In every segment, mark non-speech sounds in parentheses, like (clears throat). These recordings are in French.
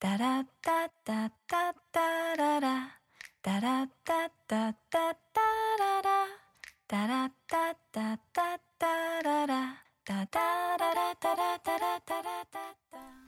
タラッタッタッタッララ。タラッタッタッタッタララ。タラッタッタッタッララ。タタララタラタラタラッタ。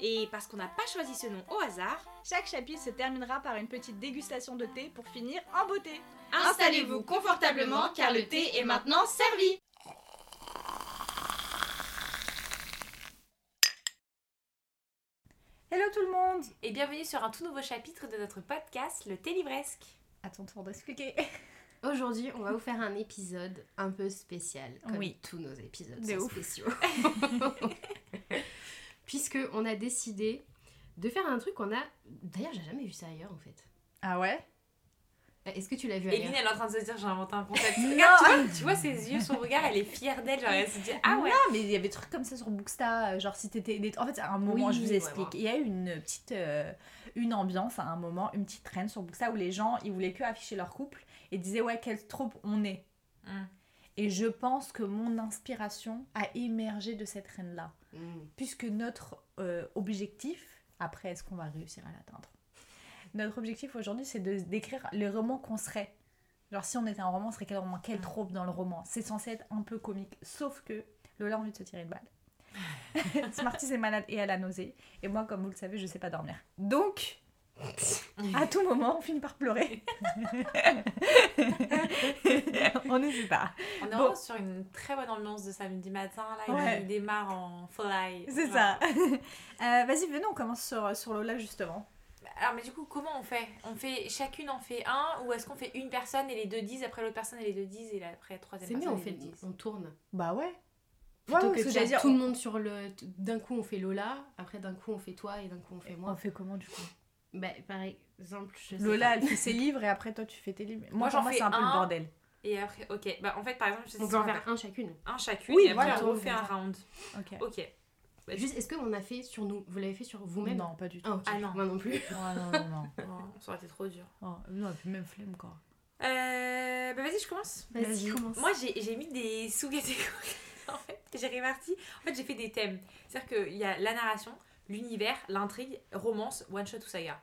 Et parce qu'on n'a pas choisi ce nom au hasard, Chaque chapitre se terminera par une petite dégustation de thé pour finir en beauté. installez-vous confortablement car le thé est maintenant servi Hello tout le monde Et bienvenue sur un tout nouveau chapitre de notre podcast Le Thé Livresque. À ton tour d'expliquer. Aujourd'hui, on va vous faire un épisode un peu spécial, comme Oui. tous nos épisodes De sont ouf. spéciaux. (laughs) (laughs) Puisque on a décidé de faire un truc qu'on a. D'ailleurs, j'ai jamais vu ça ailleurs en fait. Ah ouais? Est-ce que tu l'as vu Eline, ailleurs elle est en train de se dire j'ai inventé un concept. Non. Regarde, tu vois, tu vois ses yeux, son regard, elle est fière d'elle. Genre, elle se dit ah ouais. Non, mais il y avait des trucs comme ça sur Booksta, euh, genre si t'étais... En fait, à un moment, Oui, je vous explique, ouais. il y a eu une petite... euh, une ambiance à un moment, une petite traîne sur Booksta où les gens, ils voulaient que afficher leur couple et disaient ouais, quelle troupe on est. Mm. Et je pense que mon inspiration a émergé de cette reine-là. Mm. Puisque notre euh, objectif, après, est-ce qu'on va réussir à l'atteindre? Notre objectif aujourd'hui, c'est de d'écrire le roman qu'on serait. Genre, si on était un roman, on serait quel roman? Quelle troupe dans le roman? C'est censé être un peu comique. Sauf que Lola a envie de se tirer une balle. (laughs) Smarties est malade et a la nausée. Et moi, comme vous le savez, je sais pas dormir. Donc, à tout moment, on finit par pleurer. (laughs) on n'hésite pas. On est Bon. vraiment sur une très bonne ambiance de samedi matin. Là, Ouais. il démarre en fly. C'est ça. (laughs) Euh, Vas-y, venez, on commence sur, sur Lola justement. Alors, mais du coup, comment on fait? On fait chacune en fait un ou est-ce qu'on fait une personne et les deux disent, après l'autre personne et les deux disent et là, après la troisième C'est mieux, personne on fait, disent on tourne. Bah ouais. Plutôt ouais, que de dire, tout le monde sur le. D'un coup, on fait Lola, après d'un coup, on fait toi et d'un coup, on fait On moi. fait comment du coup? Bah, par exemple, je sais Lola, pas. elle fait (laughs) ses livres et après toi tu fais tes livres. Moi, j'en fais c'est un peu le un. bordel. Et après, ok. Bah, en fait, par exemple, je sais On peut en faire un chacune. un chacune Oui, et après voilà. on refait un round. Ok. Ok. Bah, Juste, est-ce qu'on a fait sur nous? Vous l'avez fait sur vous-même? Non, pas du tout. Ah. Ah, non. Moi non plus. Oh, non, non, non. (laughs) Oh, ça aurait été trop dur. Oh, non, et puis même flemme quoi. Euh, bah, vas-y, je commence. Vas-y, commence. Moi, j'ai j'ai mis des sous-catégories. (laughs) en fait, j'ai réparti. En fait, j'ai fait des thèmes. C'est-à-dire qu'il y a la narration, l'univers, l'intrigue, romance, one-shot ou saga.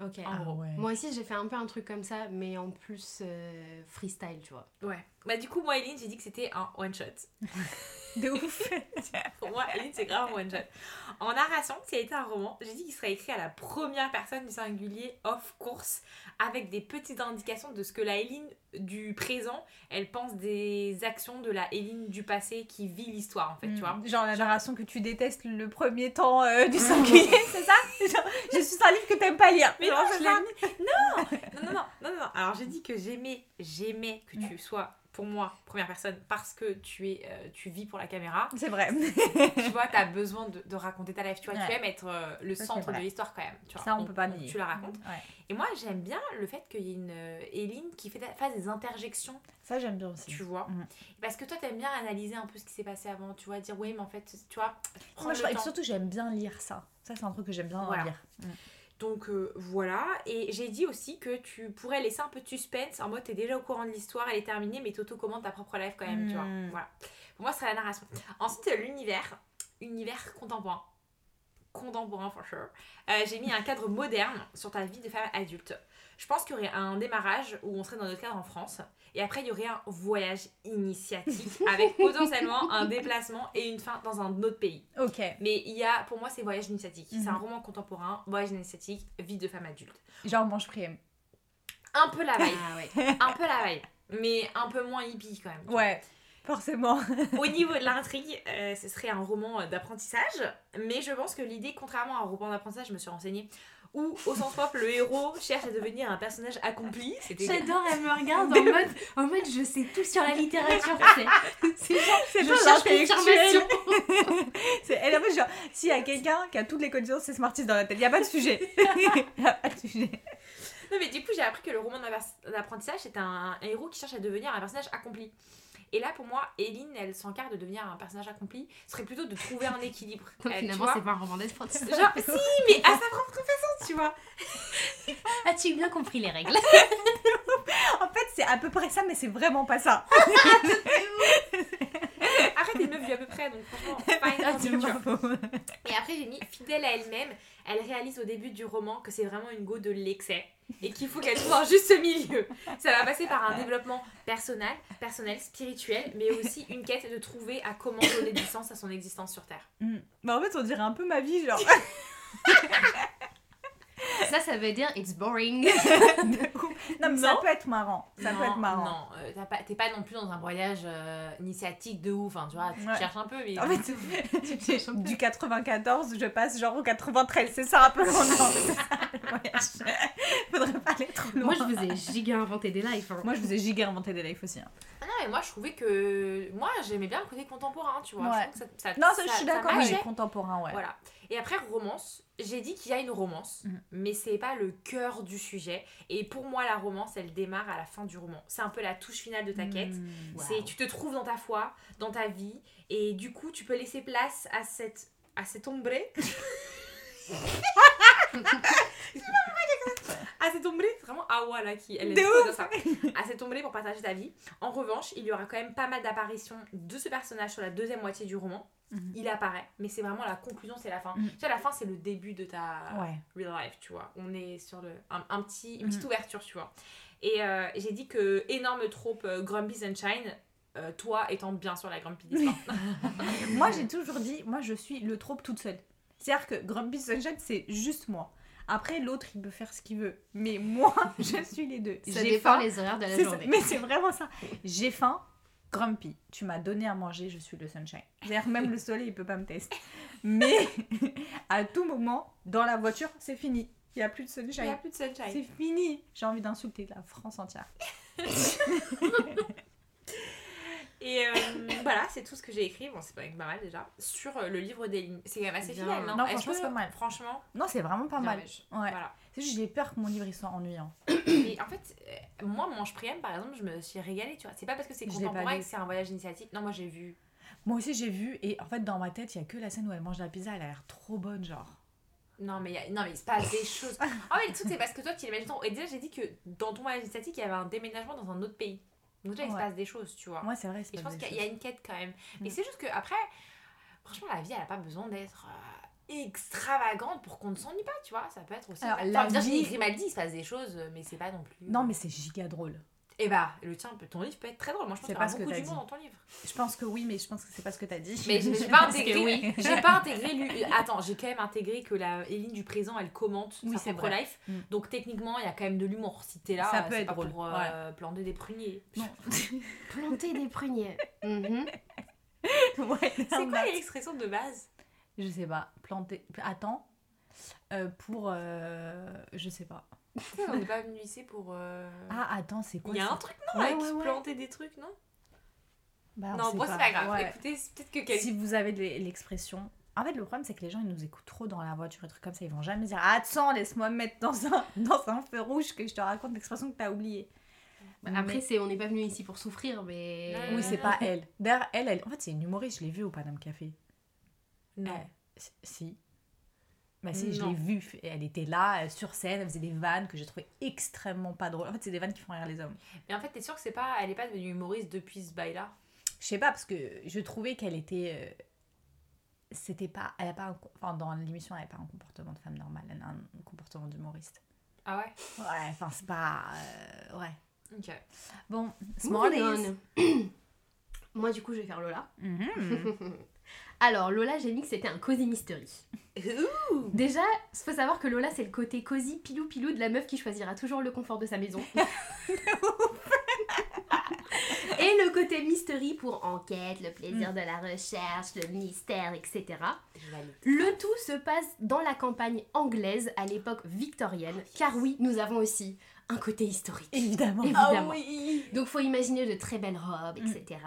Ok. Ah ouais. Moi aussi, j'ai fait un peu un truc comme ça, mais en plus euh, freestyle, tu vois. Ouais. Bah, du coup, moi, Eline, j'ai dit que c'était un one-shot. (laughs) (laughs) De ouf. (laughs) Pour moi, Eline, c'est grave un one-shot. En narration, s'il a été un roman, j'ai dit qu'il serait écrit à la première personne du singulier, off course, avec des petites indications de ce que la Eline du présent, elle pense des actions de la Eline du passé qui vit l'histoire, en fait, tu vois. Mm. Genre la narration que tu détestes le premier temps euh, du (laughs) singulier, c'est ça? Genre, Je suis un livre que t'aimes pas lire. Mais Genre, non, je. Non, non, non, non, non, non. Alors j'ai dit que j'aimais, j'aimais que tu sois pour moi première personne parce que tu es, euh, tu vis pour la caméra. C'est vrai. tu vois, t'as besoin de, de raconter ta life. Tu vois, tu aimes être euh, le Ça, centre de l'histoire quand même. Tu vois. Ça, on peut pas nier. Tu la racontes. Ouais. Et moi, j'aime bien le fait qu'il y ait une euh, Éline qui fait, fasse des interjections, Ça j'aime bien aussi. tu vois. Mhm. Parce que toi, t'aimes bien analyser un peu ce qui s'est passé avant. Tu vois, dire oui, mais en fait, tu vois. Moi, je, surtout j'aime bien lire ça. Ça c'est un truc que j'aime bien Voilà. lire. Mm. Donc euh, voilà, et j'ai dit aussi que tu pourrais laisser un peu de suspense, en mode t'es déjà au courant de l'histoire, elle est terminée, mais Toto commente ta propre life quand même, tu vois. Mm. Voilà. Pour moi, ce serait la narration. Ensuite, l'univers, univers contemporain. Contemporain, for sure. Euh, j'ai mis un cadre moderne sur ta vie de femme adulte. Je pense qu'il y aurait un démarrage où on serait dans notre cadre en France, et après, il y aurait un voyage initiatique (laughs) avec potentiellement un déplacement et une fin dans un autre pays. Ok. Mais il y a, pour moi, c'est voyage initiatique. C'est Mhm. un roman contemporain, voyage initiatique, vie de femme adulte. Genre mange prime. Un peu la vibe, Ah ouais. un peu la vibe, mais un peu moins hippie quand même. Ouais. Forcément. Au niveau de l'intrigue, euh, ce serait un roman d'apprentissage, mais je pense que l'idée, contrairement à un roman d'apprentissage, je me suis renseignée, où au sens propre, le héros cherche à devenir un personnage accompli. (laughs) J'adore, elle me regarde (laughs) en mode, en mode je sais tout sur la littérature. (laughs) C'est genre, C'est je pas cherche confirmation. C'est- Elle en fait genre, s'il y a quelqu'un qui a toutes les connaissances, c'est Smarties dans la tête. Il n'y a pas de sujet. Il n'y a pas de sujet. Non, mais du coup, j'ai appris que le roman d'apprentissage, c'est un, un héros qui cherche à devenir un personnage accompli. Et là, pour moi, Eline, elle s'encarre de devenir un personnage accompli. Ce serait plutôt de trouver un équilibre. (laughs) Donc tu finalement, vois c'est pas un roman d'apprentissage. (laughs) Genre, si, mais à sa propre façon, tu vois. (laughs) As-tu bien compris les règles En fait, c'est à peu près ça, mais c'est vraiment pas ça. Arrête, les meufs vus à peu près, donc franchement, Ah, faux. Et après, j'ai mis fidèle à elle-même. Elle réalise au début du roman que c'est vraiment une go de l'excès et qu'il faut qu'elle trouve un juste milieu. Ça va passer par un développement personnel, personnel, spirituel, mais aussi une quête de trouver à comment donner du sens à son existence sur Terre. Mm. Bah, en fait, on dirait un peu ma vie, genre. Ça, ça veut dire it's boring. (laughs) non, mais ça peut être marrant. Ça non, peut être marrant. Non, euh, t'as pas- t'es pas, non plus dans un voyage euh, initiatique de ouf. Hein, tu vois, tu Ouais. cherches un peu, mais. En fait, (laughs) (laughs) du 94, je passe genre au 93. C'est ça un peu mon voyage. (laughs) Faudrait pas aller trop loin. Moi, je vous ai giga inventé des lives. hein. Moi, je vous ai giga inventé des lives aussi. hein. Ah non, mais moi, je trouvais que. Moi, j'aimais bien le côté contemporain, tu vois. Ouais. Je que ça, ça- Non, ça, je suis d'accord. Oui, contemporain, ouais. Voilà. Et après, romance, j'ai dit qu'il y a une romance, Mhm. mais c'est pas le cœur du sujet. Et pour moi, la romance, elle démarre à la fin du roman. C'est un peu la touche finale de ta quête. Mm. C'est tu te trouves dans ta foi, dans ta vie, et du coup, tu peux laisser place à cette à cet ombré. (laughs) à cet ombré, c'est vraiment Awa là qui elle est dans ça. À cet ombré pour partager ta vie. En revanche, il y aura quand même pas mal d'apparitions de ce personnage sur la deuxième moitié du roman. Mhm. Il apparaît, mais c'est vraiment la conclusion, c'est la fin. Mhm. Tu sais, la fin, c'est le début de ta Ouais. real life, tu vois. On est sur le, un, un petit, une petite Mhm. ouverture, tu vois. Et euh, j'ai dit que énorme trope euh, Grumpy Sunshine, euh, toi étant bien sûr la Grumpy d'histoire. (laughs) Moi, j'ai toujours dit, moi, je suis le trope toute seule. C'est-à-dire que Grumpy Sunshine, c'est juste moi. Après, l'autre, il peut faire ce qu'il veut. Mais moi, (laughs) je suis les deux. Ça J'ai dépend faim. les horaires de la ça. journée. Mais c'est vraiment ça. J'ai faim. Grumpy, tu m'as donné à manger, je suis le sunshine. C'est-à-dire même le soleil, il peut pas me tester. Mais (laughs) à tout moment, dans la voiture, c'est fini. Il n'y a plus de Il n'y a sunshine. plus de sunshine. C'est fini. J'ai envie d'insulter la France entière. (laughs) Et euh, (coughs) voilà, c'est tout ce que j'ai écrit. Bon, c'est pas mal déjà. Sur euh, le livre des lignes. C'est quand même assez fidèle, non? Non, franchement, que- c'est pas mal. Franchement, Non, c'est vraiment pas mal. Ouais. Voilà. C'est juste, j'ai peur que mon livre il soit ennuyant. (coughs) Et en fait, euh, moi, Manche Priam, par exemple, je me suis régalée, tu vois. C'est pas parce que c'est contemporain lu. que c'est un voyage initiatique. Non, moi, j'ai vu. Moi aussi, j'ai vu. Et en fait, dans ma tête, il y a que la scène où elle mange la pizza. Elle a l'air trop bonne, genre. Non, mais, y a- non, mais il se passe des choses. (coughs) Ah ouais, le truc, c'est parce que toi, tu l'imagines. Et déjà, j'ai dit que dans ton voyage initiatique, il y avait un déménagement dans un autre pays. Donc, déjà, il se Ouais. passe des choses, tu vois. Moi, c'est vrai, Et je pense qu'il y a une quête quand même. Mais Mm. c'est juste que après, franchement, la vie, elle a pas besoin d'être euh, extravagante pour qu'on ne s'ennuie pas, tu vois. Ça peut être aussi. Alors, Enfin, la Virginie vie- Grimaldi, il se passe des choses, mais c'est pas non plus. Non, mais c'est giga drôle. Et bah, le tien, ton livre peut être très drôle. Moi, je pense qu'il y aura beaucoup d'humour dans ton livre. Je pense que oui, mais je pense que c'est pas ce que t'as dit. Mais (laughs) j'ai pas intégré. oui. J'ai pas intégré. (laughs) lui- Attends, j'ai quand même intégré que la Éline du présent, elle commente Oui, sa c'est propre vrai. life. Mm. Donc techniquement, il y a quand même de l'humour. Si t'es là, Ça peut c'est être pas drôle, pour euh, planter des pruniers. Non. (laughs) Planter des pruniers. Mhm. ouais, C'est quoi l'expression de base? Je sais pas. Planter. Attends. Euh, pour. euh, Je sais pas. On n'est pas venu ici pour. euh, Ah, attends, c'est quoi Il y a un truc, non Ouais, Avec ouais, ouais. planter des trucs, non Bah, on Non, bon, c'est pas grave. Ouais. Écoutez, c'est peut-être que quelqu'un. Si vous avez de l'expression. En fait, le problème, c'est que les gens, ils nous écoutent trop dans la voiture et trucs comme ça. Ils vont jamais dire Attends, laisse-moi me mettre dans un, (laughs) dans un feu rouge que je te raconte l'expression que t'as oubliée. Bah, Après, c'est, on n'est pas venu ici pour souffrir, mais. Oui, c'est pas elle. D'ailleurs, elle, elle, en fait, c'est une humoriste. Je l'ai vue au Paname Café. Non. Euh, si. Bah si, je l'ai vue. Elle était là, euh, sur scène, elle faisait des vannes que j'ai trouvé extrêmement pas drôles. En fait, c'est des vannes qui font rire les hommes. Mais en fait, t'es sûre que c'est pas. Elle est pas devenue humoriste depuis ce bail-là? Je sais pas, parce que je trouvais qu'elle était... euh, C'était pas... Elle a pas un... Enfin, dans l'émission, elle n'a pas un comportement de femme normale. Elle a un comportement d'humoriste. Ah ouais? Ouais, enfin, c'est pas... euh, ouais. Ok. Bon, on. (clears throat) Moi, du coup, je vais faire Lola. Mhm. (laughs) Alors, Lola, j'ai mis que c'était un cozy mystery. Déjà, il faut savoir que Lola, c'est le côté cosy pilou-pilou de la meuf qui choisira toujours le confort de sa maison. (laughs) Et le côté mystery pour enquête, le plaisir de la recherche, le mystère, etc. Le tout se passe dans la campagne anglaise à l'époque victorienne, car oui, nous avons aussi un côté historique. Évidemment. Évidemment. oui Donc faut imaginer de très belles robes, etc.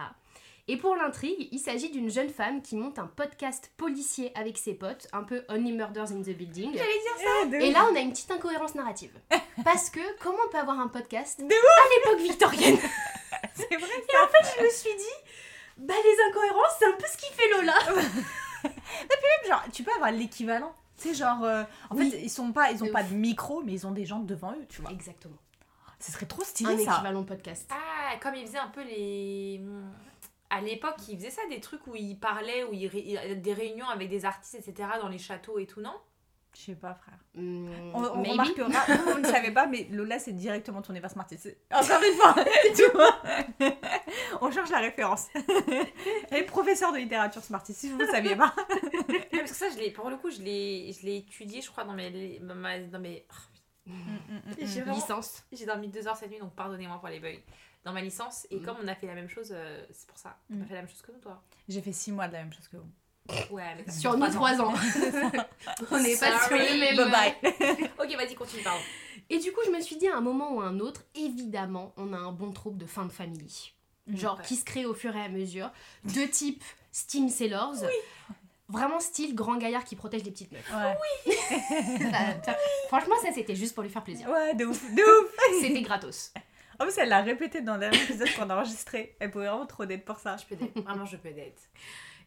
Et pour l'intrigue, il s'agit d'une jeune femme qui monte un podcast policier avec ses potes, un peu Only Murders in the Building. Et là, on a une petite incohérence narrative. (laughs) Parce que comment on peut avoir un podcast De à l'époque victorienne (laughs) C'est vrai Et en fait, je me suis dit, bah les incohérences, c'est un peu ce qui fait Lola. (laughs) genre, tu peux avoir l'équivalent. Tu sais, genre, euh, en Oui. fait, ils sont pas, ils ont De pas ouf. de micro, mais ils ont des gens devant eux, tu vois. Exactement. Ce serait trop Un stylé ça. équivalent podcast. Ah, comme ils faisaient un peu les. À l'époque, ils faisaient ça, des trucs où ils parlaient, où ils ré- des réunions avec des artistes, etc., dans les châteaux et tout, non? Je sais pas, frère. Hmm, On, on maybe. remarquera, (laughs) on ne savait pas, mais Lola c'est directement tourné vers Smarties. Encore une fois, (laughs) tu vois. On cherche la référence. Elle est professeure de littérature Smarties, si vous ne le saviez pas. Ouais, (laughs) Parce que ça, je pour le coup, je l'ai, je l'ai étudié, je crois, dans mes. Dans ma- dans mes... oh, J'ai vraiment- Licence. J'ai dormi deux heures cette nuit, donc pardonnez-moi pour les bugs. Dans ma licence, et Mm. comme on a fait la même chose, euh, c'est pour ça. On Mm. a fait la même chose que nous, toi. J'ai fait 6 mois de la même chose que vous. Ouais, mais t'as Sur nous trois trois ans. (laughs) on n'est pas sur le même. Bye bye. (laughs) Ok, vas-y, continue, pardon. Et du coup, je me suis dit à un moment ou à un autre, évidemment, on a un bon troupe de fin de famille. Genre Ouais. qui se crée au fur et à mesure. De type Steam Sailors. Vraiment style grand gaillard qui protège les petites meufs. Ouais. (laughs) Ça- ça- franchement, ça c'était juste pour lui faire plaisir. ouais, de ouf, de ouf. C'était gratos. En plus, elle l'a répété dans le dernier épisode qu'on a enregistré. Elle pouvait vraiment trop d'être pour ça. Je peux d'être. Vraiment, je peux d'être.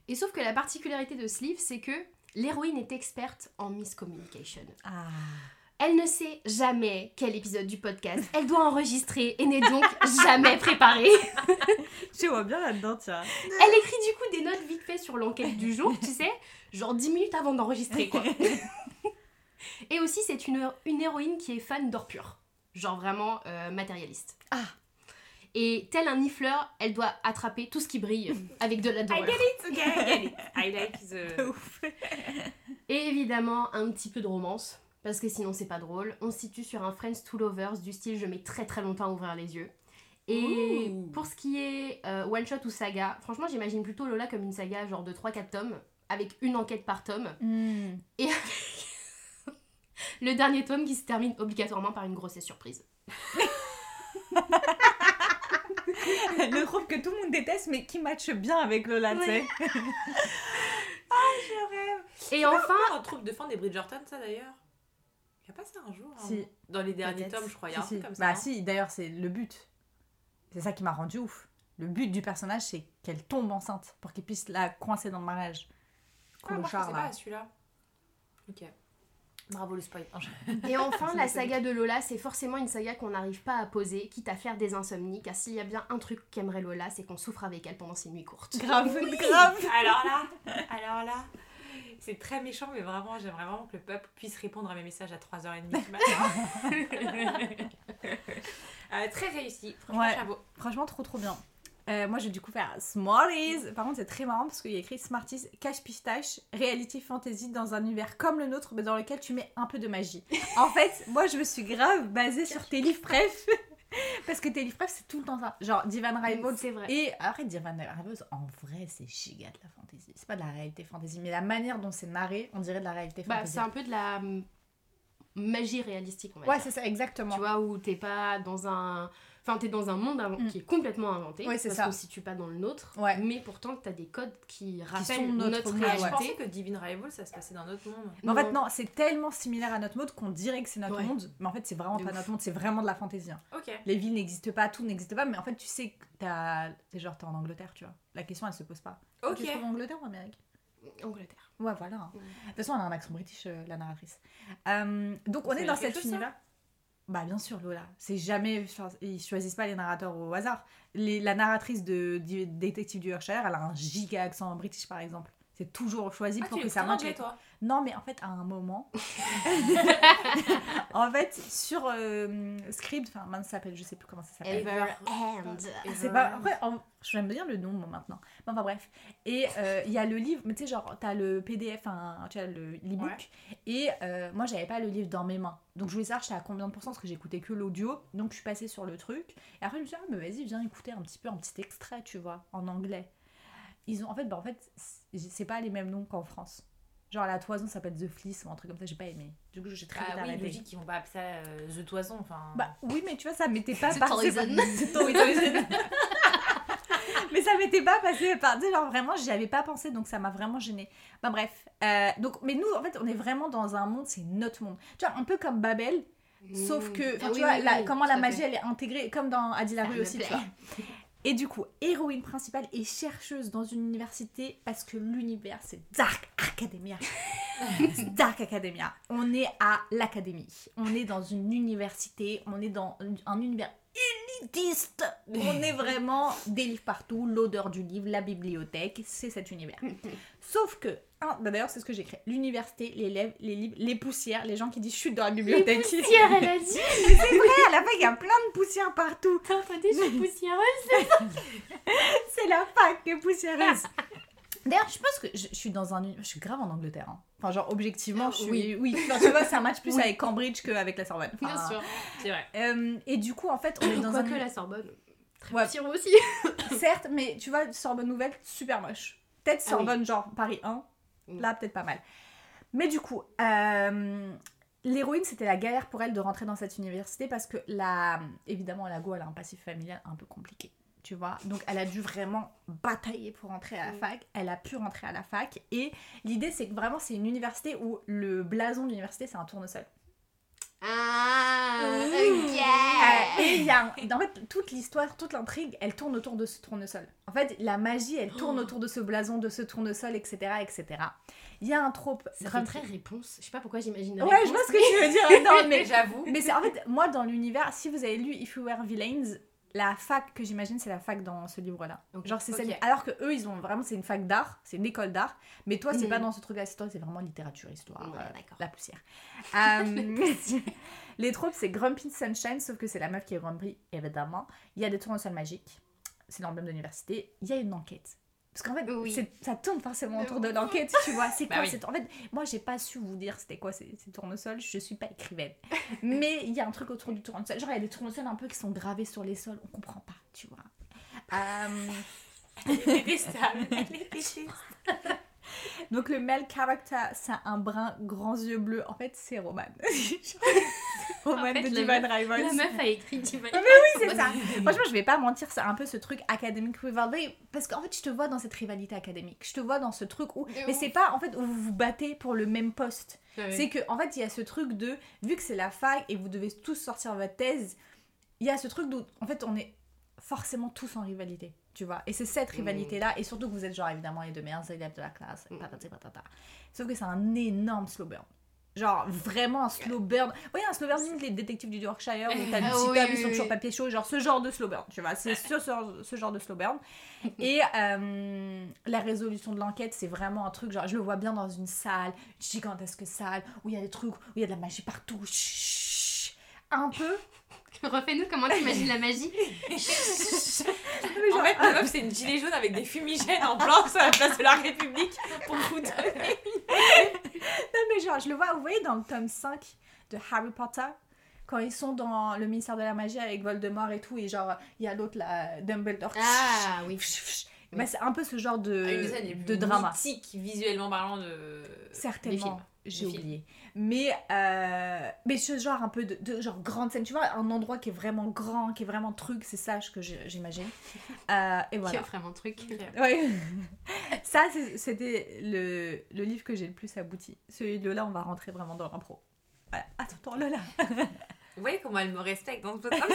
Et sauf que la particularité de Sleeve, c'est que l'héroïne est experte en miscommunication. Ah. Elle ne sait jamais quel épisode du podcast elle doit enregistrer et n'est donc jamais préparée. (laughs) Je vois bien là-dedans, tiens. Elle écrit du coup des notes vite fait sur l'enquête du jour, tu sais, genre 10 minutes avant d'enregistrer quoi. (laughs) Et aussi, c'est une, une héroïne qui est fan d'or pur. Genre vraiment euh, matérialiste. Ah. Et tel un nifleur, elle doit attraper tout ce qui brille (laughs) avec de la I dorure. get it, ok, I get it. I like the. (laughs) ouf. (laughs) Et évidemment, un petit peu de romance. Parce que sinon, c'est pas drôle. On se situe sur un Friends to Lovers du style je mets très très longtemps à ouvrir les yeux. Et pour ce qui est euh, one shot ou saga, franchement, j'imagine plutôt Lola comme une saga genre de 3-4 tomes, avec une enquête par tome. Hmm. Et le dernier tome qui se termine obligatoirement par une grossesse surprise. (laughs) le trouve que tout le monde déteste, mais qui matche bien avec Lola, tu sais. (laughs) ah, je rêve. Et enfin, un troupe de fin des Bridgerton, ça d'ailleurs Y a pas ça un jour hein Si. Dans les derniers tomes, je crois, y a Si, un truc si. comme ça. Bah hein. si, d'ailleurs, c'est le but. C'est ça qui m'a rendu ouf. Le but du personnage, c'est qu'elle tombe enceinte pour qu'il puisse la coincer dans le mariage. Ah, moi, je pensais là. pas à celui-là. Ok. Bravo le spoil. (laughs) Et enfin la saga de Lola, c'est forcément une saga qu'on n'arrive pas à poser, quitte à faire des insomnies, car s'il y a bien un truc qu'aimerait Lola, c'est qu'on souffre avec elle pendant ses nuits courtes. Grave, grave. (laughs) Alors là, alors là, c'est très méchant, mais vraiment, j'aimerais vraiment que le peuple puisse répondre à mes messages à 3h30 du matin. (laughs) Euh, très réussi, franchement, Ouais. chapeau. Franchement, trop trop bien. Euh, moi, j'ai du coup faire Smarties. Par contre, c'est très marrant parce qu'il y a écrit Smarties cache pistache, reality fantasy dans un univers comme le nôtre, mais dans lequel tu mets un peu de magie. (laughs) En fait, moi, je me suis grave basée sur tes livres préf. (laughs) parce que tes livres préf, c'est tout le temps ça. Genre Divan Rivals. C'est vrai. Et après, Divan Rivals, en vrai, c'est giga de la fantasy. C'est pas de la réalité fantasy, mais la manière dont c'est narré, on dirait de la réalité Bah, fantasy. c'est un peu de la magie réalistique, on va Ouais, dire. c'est ça, exactement. Tu vois, où t'es pas dans un. Enfin, t'es dans un monde Mm. qui est complètement inventé. Ouais, c'est parce ça. qu'on se situe pas dans le nôtre. Ouais. Mais pourtant, t'as des codes qui sont rappellent notre notre, monde, Ah, réalité. je pensais que Divine Rival, ça se passait dans notre monde. Mais en fait, Non. c'est tellement similaire à notre mode qu'on dirait que c'est notre Ouais. monde, mais en fait, c'est vraiment De pas ouf. notre monde, c'est vraiment de la fantaisie. hein. Ok. Les villes n'existent pas, tout n'existe pas, mais en fait, tu sais que t'as. T'es genre, t'es en Angleterre, tu vois. La question, elle se pose pas. Ok. Tu trouves en Angleterre ou en Amérique? Angleterre. Ouais, voilà. hein. De toute façon, elle a un accent british, euh, la narratrice. Euh, donc, on est dans dire quelque cet chose, ça? univers. Bah, bien sûr, Lola. C'est jamais. Ils choisissent pas les narrateurs au hasard. Les, la narratrice de, Détective du Yorkshire, elle a un giga accent british, par exemple. C'est toujours choisi Ah, pour tu que ça avec- toi Non, mais en fait, à un moment. (laughs) en fait, sur euh, Script, enfin, mince, ça s'appelle, je sais plus comment ça s'appelle. Ever and. C'est pas. Après, en- je vais me dire le nom moi, maintenant. Mais enfin bref. Et euh, il y a le livre, mais tu sais, genre, t'as le PDF, tu as le l'ebook. Ouais. Et euh, moi, j'avais pas le livre dans mes mains. Donc je voulais savoir j'étais à combien de pourcents parce que j'écoutais que l'audio. Donc je suis passée sur le truc. Et après, je me suis dit, ah, mais vas-y, viens écouter un petit peu, un petit extrait, tu vois, en anglais. Ils ont, en fait, bah, en fait, c'est pas les mêmes noms qu'en France. Genre, la toison ça s'appelle The Fleece ou un truc comme ça, j'ai pas aimé. Du coup, j'ai très vite Ah oui, arrêté. logique, ils vont pas appeler ça euh, The Toison, enfin... Bah oui, mais tu vois, ça m'était pas (laughs) passé. Toison. (laughs) (laughs) mais ça m'était pas passé par. Genre vraiment, j'y avais pas pensé, donc ça m'a vraiment gênée. Bah, bref. Euh, donc, mais nous, en fait, on est vraiment dans un monde, c'est notre monde. Tu vois, un peu comme Babel, sauf que. enfin, Ah tu oui, vois, oui, la- oui, comment la magie, fait. elle est intégrée, comme dans Adi la Ça rue aussi, tu vois. Et du coup, héroïne principale et chercheuse dans une université parce que l'univers c'est Dark Academia. (laughs) Dark Academia. On est à l'académie. On est dans une université. On est dans un univers élitiste. On est vraiment des livres partout, l'odeur du livre, la bibliothèque. C'est cet univers. (laughs) Sauf que, bah d'ailleurs, c'est ce que j'écris. L'université, les élèves, les livres, les poussières, les gens qui disent suis dans la bibliothèque. Poussière, elle a (laughs) dit. c'est vrai, à la fin, il y a plein de poussières partout. T'as entendu, je suis (laughs) poussiéreuse? C'est la fac qui est poussiéreuse. D'ailleurs, je pense que je, je suis dans un. Je suis grave en Angleterre. hein. Enfin, genre, objectivement, je suis. Oui. Oui, (laughs) Enfin, tu vois, ça match plus Oui. avec Cambridge qu'avec la Sorbonne. Enfin, Bien sûr. C'est vrai. euh, et du coup, en fait, on est dans Quoique un. la Sorbonne. Très Ouais. aussi. (laughs) Certes, mais tu vois, Sorbonne Nouvelle, super moche. Peut-être Ah Sorbonne, genre Paris 1. Mm. Là, peut-être pas mal. Mais du coup, euh, l'héroïne, c'était la galère pour elle de rentrer dans cette université parce que, la, évidemment, la Go, elle a un passif familial un peu compliqué. Tu vois, donc elle a dû vraiment batailler pour rentrer à la Mm. fac. Elle a pu rentrer à la fac. Et l'idée, c'est que vraiment, c'est une université où le blason de l'université, c'est un tournesol. Ah, ok. et il y a en fait, toute l'histoire, toute l'intrigue, elle tourne autour de ce tournesol. En fait, la magie, elle tourne autour de ce blason, de ce tournesol, etc. etc. Il y a un trope. Grave- très réponse. Je sais pas pourquoi j'imagine. Ouais, je vois ce que tu veux dire. Non, (laughs) mais, J'avoue. mais c'est en fait, moi, dans l'univers, si vous avez lu If You Were Villains, la fac que j'imagine, c'est la fac dans ce livre-là. Genre, c'est celle. Alors que eux, ils ont vraiment, c'est une fac d'art, c'est une école d'art. Mais toi, c'est Mhm. pas dans ce truc-là, c'est toi, c'est vraiment littérature, histoire. Ouais, euh, la poussière. (laughs) Euh, (laughs) les tropes, c'est Grumpy Sunshine, sauf que c'est la meuf qui est Grumpy, évidemment. Il y a des tournesols magiques, c'est l'emblème de l'université. Il y a une enquête. Parce qu'en fait, Oui. ça tourne forcément autour de l'enquête, tu vois. C'est (laughs) Bah quoi oui. En fait, moi, j'ai pas su vous dire c'était quoi ces, ces tournesols, je suis pas écrivaine. Mais il y a un truc autour du tournesol. Genre, il y a des tournesols un peu qui sont gravés sur les sols, on comprend pas, tu vois. Euh, Détestable. Elle est détestable. (laughs) (laughs) Donc le male character, c'est un brun, grands yeux bleus. En fait, c'est Roman. (laughs) Roman En fait, de la Divine Rivals. La meuf a écrit Divine. Ah, mais oui, c'est ça. Franchement, je vais pas mentir, c'est un peu ce truc academic rivalry parce qu'en fait, je te vois dans cette rivalité académique. Je te vois dans ce truc où De mais c'est pas en fait où vous vous battez pour le même poste. C'est que en fait, il y a ce truc de vu que c'est la fac et vous devez tous sortir votre thèse, il y a ce truc d'où en fait, on est forcément tous en rivalité. Tu vois, et c'est cette Mm. rivalité-là, et surtout que vous êtes genre évidemment les deux meilleurs élèves de la classe, Mm. patati patata. Sauf que c'est un énorme slow burn. Genre vraiment un slow burn. Oui, un slow burn, les détectives du Yorkshire où t'as Ah petit oui, ils sont toujours papier chaud, genre ce genre de slow burn, tu vois, c'est ce, genre de slow burn. (laughs) Et euh, la résolution de l'enquête, c'est vraiment un truc, genre je le vois bien dans une salle, gigantesque salle, où il y a des trucs, où il y a de la magie partout, un peu. Refais-nous comment tu imagines la magie. En fait, la meuf, c'est une gilet jaune avec des fumigènes en blanc sur la place de la République pour vous donner. Non mais genre, je le vois, vous voyez dans le tome 5 de Harry Potter, quand ils sont dans le ministère de la magie avec Voldemort et tout, et genre, il y a l'autre là, Dumbledore. Ah oui. Bah, c'est un peu ce genre de, Ah, des de plus drama. mythiques, visuellement parlant, de. Certainement. films. J'ai oublié. Mais, euh, mais ce genre un peu de, de genre grande scène, tu vois, un endroit qui est vraiment grand, qui est vraiment truc, c'est ça que j'imagine. (laughs) Euh, et Qui voilà. est vraiment truc. (laughs) Ouais. (laughs) Ça, c'était le, le livre que j'ai le plus abouti. Celui de Lola, on va rentrer vraiment dans l'impro. Voilà. Attends, attends, Lola. Vous voyez comment elle me respecte dans ce podcast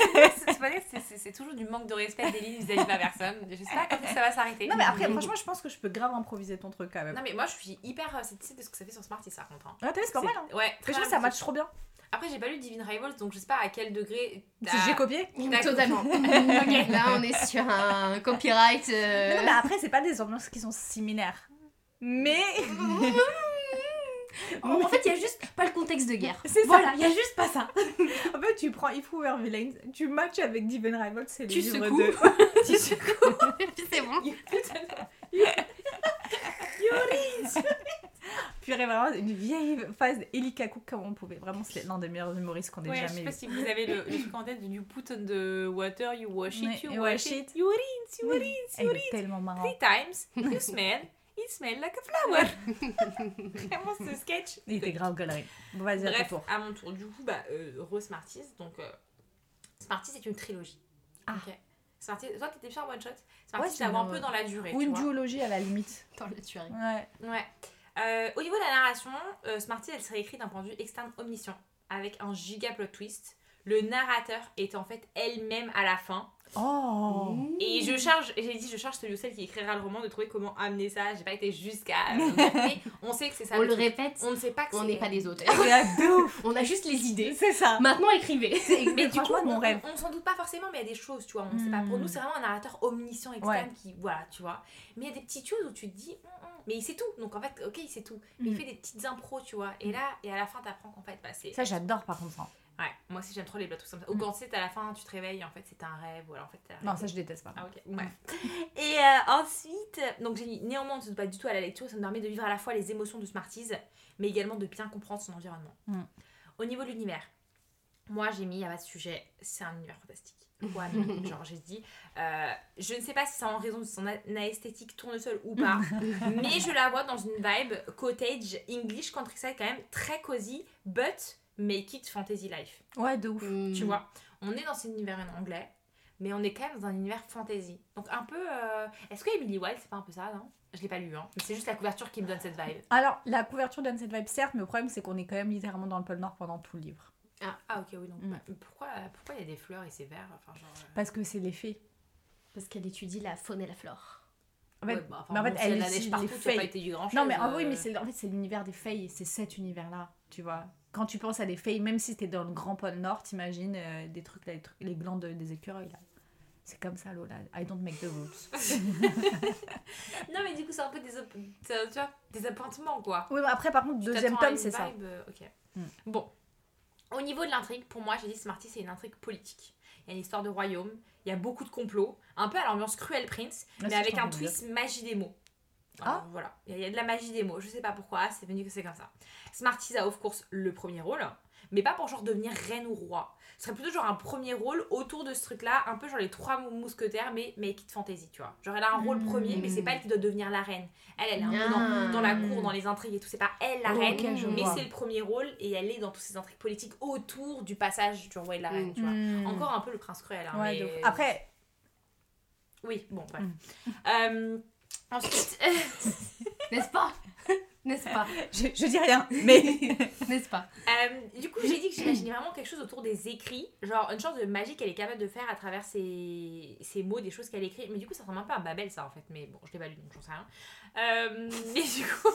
C'est- pas toujours du manque de respect d'Éline vis-à-vis de ma personne. J'espère que ça va s'arrêter. Non, mais après, franchement, je pense que je peux grave improviser ton truc quand même. Non, mais moi, je suis hyper euh, satisfaite de ce que ça fait sur Smarties, par contre. hein. Ah, t'as vu, c'est pas mal, hein. Ouais, très je ça match trop bien. Après, j'ai pas lu Divine Rivals, donc je sais pas à quel degré. J'ai copié. T'as Totalement. (laughs) Là, on est sur un copyright. euh, Mais non, mais après, c'est pas des ambiances qui sont similaires. Mais. (laughs) (laughs) En fait, il y a juste pas le contexte de guerre. C'est ça. Voilà, il y a juste pas ça. (laughs) En fait, tu prends If We Were Villains, tu matches avec Divine Rivals, c'est les Tu livres secoues. de. (laughs) tu secoues. Et puis c'est bon. Puis il y aurait vraiment une vieille phase d'Elikaku comme on pouvait. Vraiment, c'est l'un des meilleurs humoristes qu'on ait Ouais, je sais jamais pas eu. si vous avez le, le truc en tête de You put on the water, you wash it, you you wash wash it, it. you rinse, you rinse, Elle you est rinse. tellement marrant. Three times, you smell, it smell like a flower. (laughs) Vraiment ce sketch. Il était grave galerie. Bon, vas-y, à ton Bref, tour. à mon tour. Du coup, bah, euh, Rose Smarties. Donc, euh, Smarties est une trilogie. Ah. Ok. Smarties, toi, t'étais sur un one shot. Smarties, vois un peu dans la durée. Ou tu une vois. duologie à la limite. (laughs) Dans la tuerie. Ouais. Ouais. Euh, au niveau de la narration, euh, Smarties, elle serait écrite d'un point de vue externe omniscient, avec un giga plot twist. Le narrateur est en fait elle-même à la fin. Oh Et je charge, j'ai dit, je charge celui ou celle qui écrira le roman de trouver comment amener ça. J'ai pas été jusqu'à. (laughs) on sait que c'est ça. On le répète, On ne sait pas que on n'est pas des auteurs. (laughs) On a juste les idées. C'est ça Maintenant, écrivez. Mais du coup, franchement, on, mon rêve. on, on s'en doute pas forcément, mais il y a des choses, tu vois. On sait pas. Pour Mm. nous, c'est vraiment un narrateur omniscient externe qui, voilà, tu vois. Mais il y a des petites choses où tu te dis, Hum, hum mais il sait tout. Donc en fait, ok, il sait tout. Mais il fait des petites impros, tu vois. Et là, et à la fin, t'apprends qu'en fait, bah, c'est. Ça, j'adore par contre. Ouais, moi aussi, j'aime trop les blagues comme ça. Ou Mm. quand tu sais, à la fin, tu te réveilles, en fait, c'est un rêve. Ou alors, en fait, Non, ça, je déteste pas. Ah ok, bref. Et euh, ensuite, donc j'ai dit, néanmoins, on ne se pas du tout à la lecture, ça nous permet de vivre à la fois les émotions de Smarties, mais également de bien comprendre son environnement. Mm. Au niveau de l'univers, moi j'ai mis à bas sujet, c'est un univers fantastique. Ouais, mais (laughs) genre j'ai dit, euh, je ne sais pas si c'est en raison de son a- a- esthétique tournesol ou pas, (laughs) mais je la vois dans une vibe cottage English countryside quand même très cozy, but make it fantasy life. Ouais, de ouf. Mm. Tu vois, on est dans cet univers en anglais, mais on est quand même dans un univers fantasy. Donc un peu. euh, Est-ce que Emily Wilde, c'est pas un peu ça, non? Je l'ai pas lu, hein. Mais c'est juste la couverture qui me donne cette vibe. Alors, la couverture donne cette vibe, certes, mais le problème, c'est qu'on est quand même littéralement dans le pôle Nord pendant tout le livre. Ah, ok, oui, donc. Mm. bah, pourquoi pourquoi il y a des fleurs et c'est vert Enfin, genre. euh, Parce que c'est les fées. Parce qu'elle étudie la faune et la flore. En fait, ouais, bah, enfin, mais en fait, bon, si elle utilise neige partout, les as pas été du grand Non, mais en vrai, oui, mais c'est en fait, c'est l'univers des fées, c'est cet univers-là, tu vois. Quand tu penses à des fées, même si t'es dans le grand pôle Nord, t'imagines euh, des trucs, là, les, trucs, les glandes des écureuils, là. C'est comme ça, Lola. I don't make the rules. (laughs) Non, mais du coup, c'est un peu des, tu vois, des appointements, quoi. oui, mais après, par contre, Tu deuxième tome, c'est ça. euh. Mm. Bon. Au niveau de l'intrigue, pour moi, j'ai dit Smarty, c'est une intrigue politique. Il y a une histoire de royaume, il y a beaucoup de complots, un peu à l'ambiance Cruel Prince, Ah, mais avec un twist magie des mots. Ah. Alors, Voilà, il y, a- il y a de la magie des mots, je sais pas pourquoi, c'est venu que c'est comme ça. Smarties a of course le premier rôle, mais pas pour genre devenir reine ou roi. Ce serait plutôt genre un premier rôle autour de ce truc-là, un peu genre les trois mou- mousquetaires, mais make it fantasy, tu vois. Genre elle a un rôle Mm. premier, mais c'est pas elle qui doit devenir la reine. Elle, elle est un peu dans, Ah. dans la cour, dans les intrigues et tout, c'est pas elle la reine, mais c'est le premier rôle et elle est dans toutes ces intrigues politiques autour du passage du roi et de la reine, Mm. tu vois. Hmm. Encore un peu le prince cruel, hein, Ouais, mais-. Après, Oui, bon, bref. Mm. Euh, ensuite, (laughs) N'est-ce pas? (laughs) N'est-ce pas? Je, je dis rien, mais. (laughs) N'est-ce pas? Euh, du coup, j'ai dit que j'imaginais vraiment quelque chose autour des écrits, genre une sorte de magie qu'elle est capable de faire à travers ses, ses mots, des choses qu'elle écrit. Mais du coup, ça ressemble un peu à Babel, ça en fait. Mais bon, je l'ai pas lu donc j'en sais rien. Euh, mais du coup,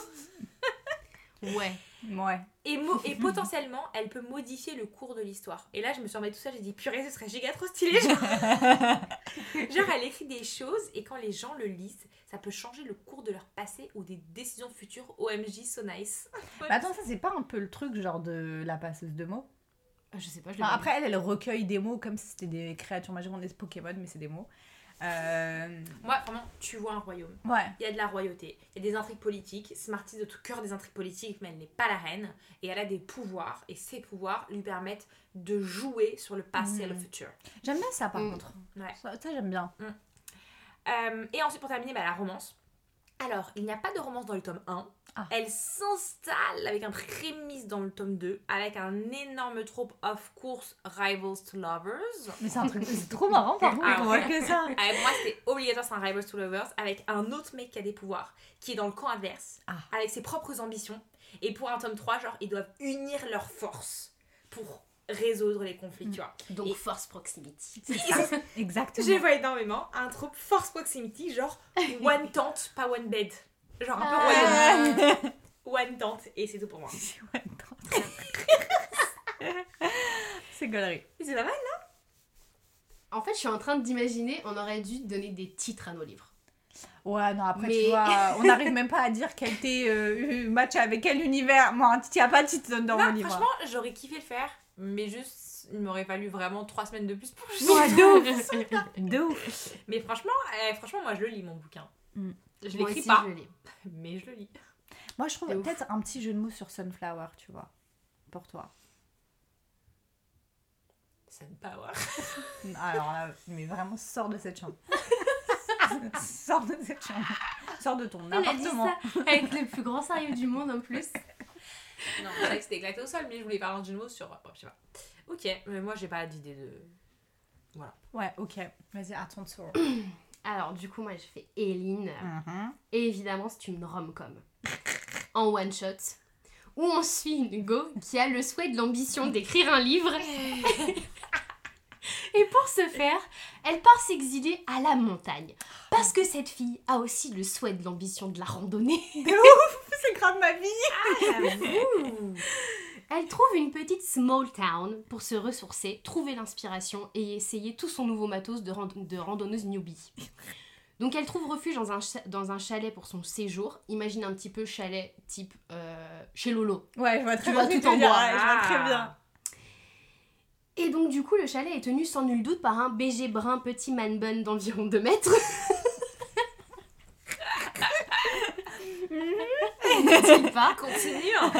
Ouais. Ouais. et, mo- et potentiellement, elle peut modifier le cours de l'histoire. Et là, je me suis remis tout ça, j'ai dit purée, ce serait giga trop stylé. Genre, (laughs) Genre, elle écrit des choses et quand les gens le lisent, ça peut changer le cours de leur passé ou des décisions futures. OMG, so nice. Mais attends, ça, c'est pas un peu le truc, genre, de la passeuse de mots? Ah, Je sais pas, je Enfin, après, elle, elle recueille des mots comme si c'était des créatures magiques, on est Pokémon, mais c'est des mots. Euh, Moi, vraiment, tu vois un royaume. Ouais. Il y a de la royauté, il y a des intrigues politiques. Smarty est au cœur des intrigues politiques, mais elle n'est pas la reine. Et elle a des pouvoirs, et ces pouvoirs lui permettent de jouer sur le passé et le Mhm. futur. J'aime bien ça, par Mm. contre. Ouais. Ça, ça, j'aime bien. Euh, et ensuite, pour terminer, bah, la romance. Alors, il n'y a pas de romance dans le tome 1. Ah. Elle s'installe avec un prémisse dans le tome 2, avec un énorme trope of course rivals to lovers. Mais c'est un truc, c'est trop marrant, par contre, Ah ouais. que ça. (laughs) Avec moi, c'était obligatoire, c'est un Rivals to Lovers, avec un autre mec qui a des pouvoirs, qui est dans le camp adverse, Ah. avec ses propres ambitions. Et pour un tome 3, genre, ils doivent unir leurs forces pour résoudre les conflits, tu vois. Donc Et- force proximity. (laughs) Ça. (laughs) Exactement. Je vois énormément un trope force proximity, genre (laughs) one tente, pas one bed. Genre un peu Ah. royaume. One tente, et c'est tout pour moi. Ouais, attends. c'est gaulerie. C'est pas mal En fait, je suis en train d'imaginer, on aurait dû donner des titres à nos livres. Ouais, non, après, Mais- tu vois, on n'arrive même pas à dire quel était euh, match avec quel univers. Moi, il n'y a pas de titre dans Non, mon livre. franchement, j'aurais kiffé le faire, mais juste, il m'aurait fallu vraiment 3 semaines de plus pour de ouf. (laughs) De ouf. Mais franchement, euh, franchement, moi je le lis mon bouquin. Mm. Je Moi l'écris aussi, pas, je le lis. (laughs) mais je le lis. Moi, je trouve ouf. peut-être un petit jeu de mots sur Sunflower, tu vois. Pour toi. Sunpower. (laughs) Alors là, mais vraiment, sors de cette chambre. sors de cette chambre. Sors de ton Elle a dit appartement. ça avec le plus grand sérieux du monde en plus. Non, c'est vrai que c'était éclaté au sol, mais je voulais parler d'un jeu de mots sur. Bon, je sais pas. Ok, mais moi j'ai pas d'idée de. Ouais, ok. Vas-y, à ton tour. (clears throat) Alors, du coup, moi, je fais Eileen. Mhm. Et évidemment, c'est une rom-com. (laughs) En one shot. Où on suit une go qui a le souhait de l'ambition d'écrire un livre? (laughs) Et pour ce faire, elle part s'exiler à la montagne. Parce que cette fille a aussi le souhait de l'ambition de la randonnée. (laughs) C'est grave ma vie. Elle trouve une petite small town pour se ressourcer, trouver l'inspiration et essayer tout son nouveau matos de, rand- de randonneuse newbie. Donc elle trouve refuge dans un, dans un chalet pour son séjour. Imagine un petit peu chalet type euh, chez Lolo. Ouais, je vois très Tu bien. vois tout en bois. je vois très bien. Et donc du coup le chalet est tenu sans nul doute par un BG brun petit man bun d'environ 2 mètres. (laughs) N'est-il pas (laughs) Continue. hein.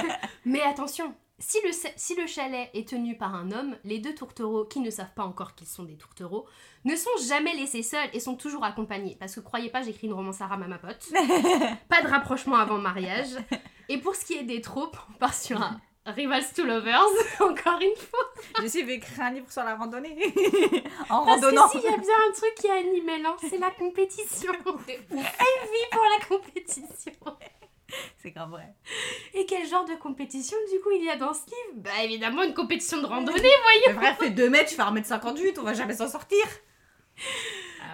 Mais attention, si le, si le chalet est tenu par un homme, les deux tourtereaux, qui ne savent pas encore qu'ils sont des tourtereaux, ne sont jamais laissés seuls et sont toujours accompagnés. Parce que croyez pas, j'écris une romance à ma pote. (laughs) pas de rapprochement avant mariage. Et pour ce qui est des troupes, on part sur un Rivals to Lovers, (laughs) encore une fois. Je suis écrire un livre sur la randonnée. en Parce randonnant. que s'il y a bien un truc qui anime Ellen, c'est la compétition. Elle vit pour la compétition. (laughs) C'est grave vrai. Et quel genre de compétition du coup il y a dans ce livre? Bah évidemment une compétition de randonnée. Le vrai fait 2 mètres, je fais 1m58, on va jamais s'en sortir.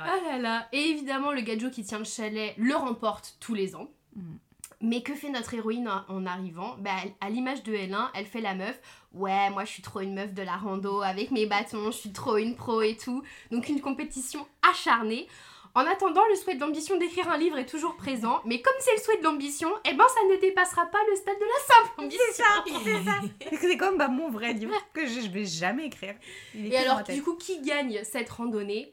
Ah là là. Et évidemment le gadjo qui tient le chalet le remporte tous les ans. Mhm. Mais que fait notre héroïne en- arrivant? Bah à l'image de L1, elle fait la meuf. Ouais, moi je suis trop une meuf de la rando avec mes bâtons, je suis trop une pro et tout. Donc une compétition acharnée. En attendant, le souhait de l'ambition d'écrire un livre est toujours présent, mais comme c'est le souhait de l'ambition, eh ben ça ne dépassera pas le stade de la simple ambition. C'est (laughs) comme bah, mon vrai livre que je, je vais jamais écrire. Il est Et alors, du coup, qui gagne cette randonnée?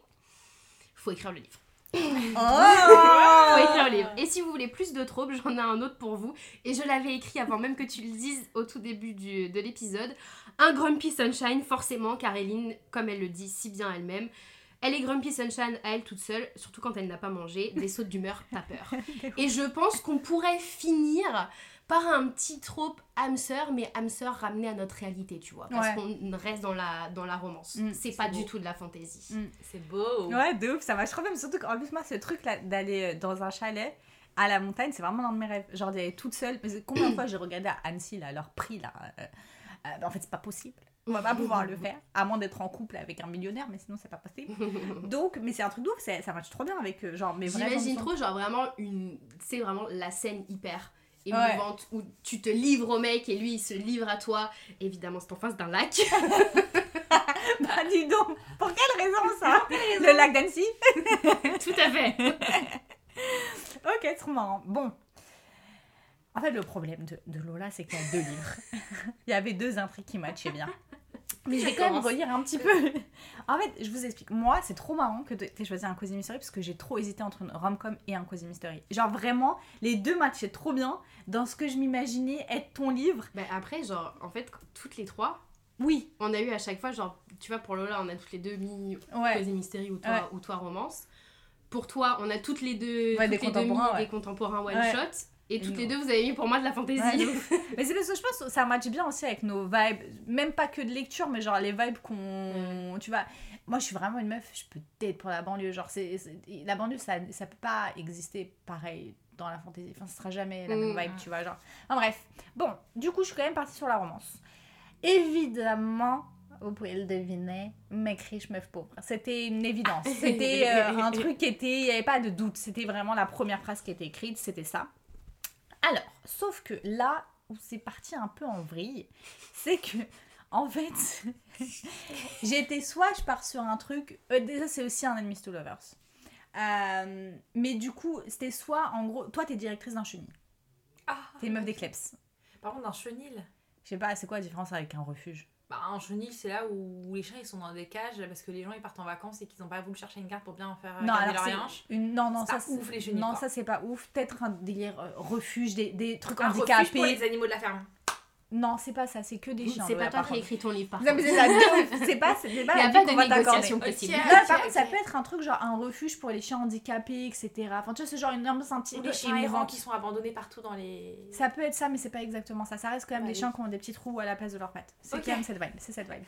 Faut écrire le livre. Oh (laughs) Faut écrire le livre. Et si vous voulez plus de tropes, j'en ai un autre pour vous. Et je l'avais écrit avant même que tu le dises au tout début du- de l'épisode. Un Grumpy Sunshine, forcément, car Eline, comme elle le dit si bien elle-même, elle est Grumpy Sunshine à elle toute seule, surtout quand elle n'a pas mangé, des sautes d'humeur, pas peur. (laughs) Et je pense qu'on pourrait finir par un petit trope âme sœur, mais âme sœur ramené à notre réalité, tu vois. Parce Ouais. qu'on reste dans la, dans la romance. Mm, c'est pas beau. du tout de la fantaisie. Mm. C'est beau. Ouais, de ouf, ça marche trop bien. mais Surtout qu'en plus, moi, ce truc là d'aller euh, dans un chalet à la montagne, c'est vraiment l'un de mes rêves. Genre d'y aller toute seule. Mais combien de (coughs) fois j'ai regardé à Annecy là, leur prix là euh, euh, En fait, c'est pas possible. On va pas pouvoir le (laughs) faire, à moins d'être en couple avec un millionnaire, mais sinon c'est pas possible. (laughs) Donc, mais c'est un truc de ouf, c'est- ça marche trop bien avec eux. Genre, vraiment. J'imagine trop, genre vraiment une. C'est vraiment la scène hyper Ouais. émouvante où tu te livres au mec et lui il se livre à toi. Évidemment, c'est en face d'un lac. (laughs) Bah, dis donc, pour quelle raison ça Le lac d'Annecy Tout à fait. Ok, trop marrant. Bon. En fait, le problème de, de Lola, c'est qu'il y a deux livres. Il y avait deux intrigues qui matchaient bien. Mais je vais (laughs) quand même relire un petit peu. (laughs) En fait, je vous explique. Moi, c'est trop marrant que tu aies choisi un Cozy Mystery parce que j'ai trop hésité entre une rom-com et un Cozy Mystery. Genre vraiment, les deux matchaient trop bien dans ce que je m'imaginais être ton livre. Bah après, genre, en fait, toutes les trois, Oui, on a eu à chaque fois, genre, tu vois, pour Lola, on a toutes les deux mis ouais. Cosy Mystery ou toi, Ouais. ou toi Romance. Pour toi, on a toutes les deux, Ouais, toutes des les deux mis contemporains, ouais. des contemporains one Ouais. shot. Et toutes les deux, vous avez mis pour moi de la fantaisie. Ouais, (laughs) mais c'est parce que je pense que ça match bien aussi avec nos vibes, même pas que de lecture, mais genre les vibes qu'on. Tu vois, moi je suis vraiment une meuf, je peux t'aider pour la banlieue. Genre, c'est, la banlieue ça, ça peut pas exister pareil dans la fantaisie. Enfin, ce sera jamais la même Mm. vibe, tu vois. Genre. Enfin, bref. Bon, du coup, je suis quand même partie sur la romance. Évidemment. Vous pouvez le deviner, mec riche, meuf pauvre. C'était une évidence. (laughs) C'était euh, un truc (laughs) qui était. Il n'y avait pas de doute. C'était vraiment la première phrase qui était écrite, c'était ça. Alors, sauf que là où c'est parti un peu en vrille, c'est que, en fait, (laughs) j'étais soit je pars sur un truc. euh, déjà, c'est aussi un Enemies to Lovers. Euh, mais du coup, c'était soit en gros. Toi, t'es directrice d'un chenil. Ah, T'es meuf des. Par contre, un chenil. Je sais pas, c'est quoi la différence avec un refuge? Bah, un chenil, c'est là où les chiens ils sont dans des cages parce que les gens ils partent en vacances et qu'ils n'ont pas voulu chercher une carte pour bien faire euh, Non, alors leur une... non, non, ça c'est ouf, les chenilles, Non, quoi. ça c'est pas ouf. Peut-être un délire euh, refuge, des, des trucs Un refuge handicapés. pour les animaux de la ferme. Non, c'est pas ça, c'est que des chiens. C'est pas toi qui as écrit ton livre par Non, mais (laughs) c'est pas, c'est pas Il y a pas de négociation possible. par contre, ça peut être un truc genre un refuge pour les chiens handicapés, etc. Enfin, tu vois, c'est genre une ambiance un petit Ou peu des chiens errants qui sont abandonnés partout dans les. Ça peut être ça, mais c'est pas exactement ça. Ça reste quand même Ouais, des oui. chiens qui ont des petits trous à la place de leurs pattes. C'est quand même cette vibe. C'est cette vibe.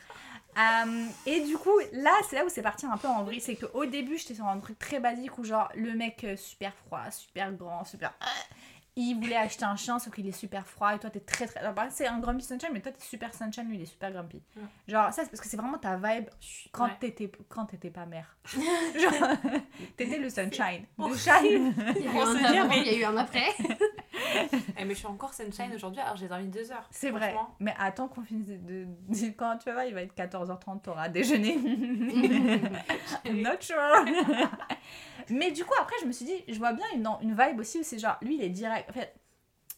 Euh, et du coup, là, c'est là où c'est parti un peu en vrille. C'est qu'au début, j'étais sur un truc très basique où, genre, le mec euh, super froid, super grand, super. Il voulait acheter un chien, sauf qu'il est super froid et toi t'es très très. Alors, c'est un grumpy sunshine, mais toi t'es super sunshine, lui il est super grumpy. Ouais. Genre, ça c'est parce que c'est vraiment ta vibe quand Ouais. t'étais quand t'étais pas mère. (laughs) Genre, (laughs) t'étais le sunshine. Le shine. (laughs) Il y a eu On un se dit, avant, mais- il y a eu un après. (laughs) Eh, mais je suis encore sunshine aujourd'hui, alors j'ai dormi deux heures. C'est vrai. Mais attends qu'on finisse de, de- Quand tu vas voir, il va être 14h30, t'auras déjeuné. (laughs) Not sure. (laughs) Mais du coup, après, je me suis dit, je vois bien une, une vibe aussi où c'est genre, lui, il est direct. En fait,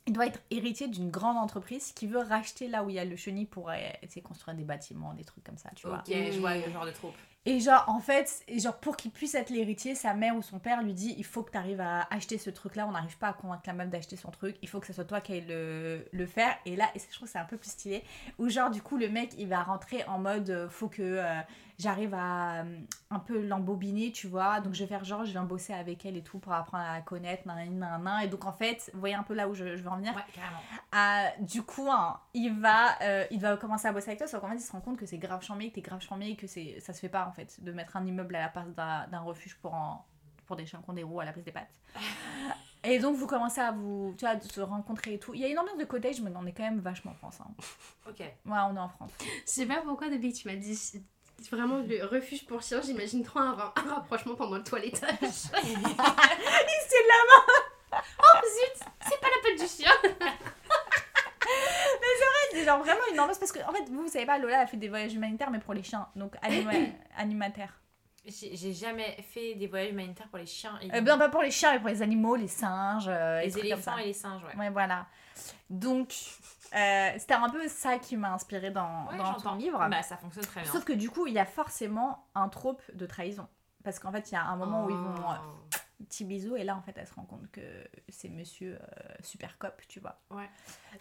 il doit être héritier d'une grande entreprise qui veut racheter là où il y a le chenil pour euh, tu sais, construire des bâtiments, des trucs comme ça, tu vois. Ok, je vois le genre de troupe. Et genre, en fait, genre pour qu'il puisse être l'héritier, sa mère ou son père lui dit il faut que tu arrives à acheter ce truc-là. On n'arrive pas à convaincre la meuf d'acheter son truc. Il faut que ce soit toi qui aille le, le faire. Et là, et je trouve que c'est un peu plus stylé. Où genre, du coup, le mec, il va rentrer en mode euh, faut que euh, j'arrive à euh, un peu l'embobiner, tu vois. Donc, je vais faire genre, je viens bosser avec elle et tout pour apprendre à la connaître, nan, nan, nan. Et donc, en fait, vous voyez un peu là où je, je veux en venir. Ouais, carrément. Ah, du coup, hein, il, va, euh, il va commencer à bosser avec toi, sauf qu'en fait, il se rend compte que c'est grave chambé, que t'es grave chambé et que c'est, ça se fait pas en fait, de mettre un immeuble à la place d'un, d'un refuge pour, en- pour des chiens qui ont des roues à la place des pattes. (laughs) Et donc, vous commencez à vous tu vois, se rencontrer et tout. Il y a une ambiance de cottage, mais on est quand même vachement en France. Hein. Ok. Ouais, on est en France. Je sais pas pourquoi depuis que tu m'as dit vraiment le refuge pour chiens, j'imagine trop un, un rapprochement pendant le toilettage. (laughs) (laughs) C'est de la oh zut, c'est pas la patte du chien. C'est genre vraiment une ambiance parce que, en fait, vous, vous savez pas, Lola a fait des voyages humanitaires, mais pour les chiens, donc anima- (coughs) animataires. J'ai j'ai jamais fait des voyages humanitaires pour les chiens et Euh, ben, pas pour les chiens, mais pour les animaux, les singes, euh, les comme ça. éléphants et les singes, ouais. Ouais, voilà. Donc, euh, c'était un peu ça qui m'a inspiré dans, Ouais, dans ton livre. Bah, ça fonctionne très bien. Sauf que du coup, il y a forcément un trope de trahison. Parce qu'en fait, il y a un moment où ils vont euh, Oh. petit bisou et là, en fait, elle se rend compte que c'est monsieur euh, super cop, tu vois. Ouais.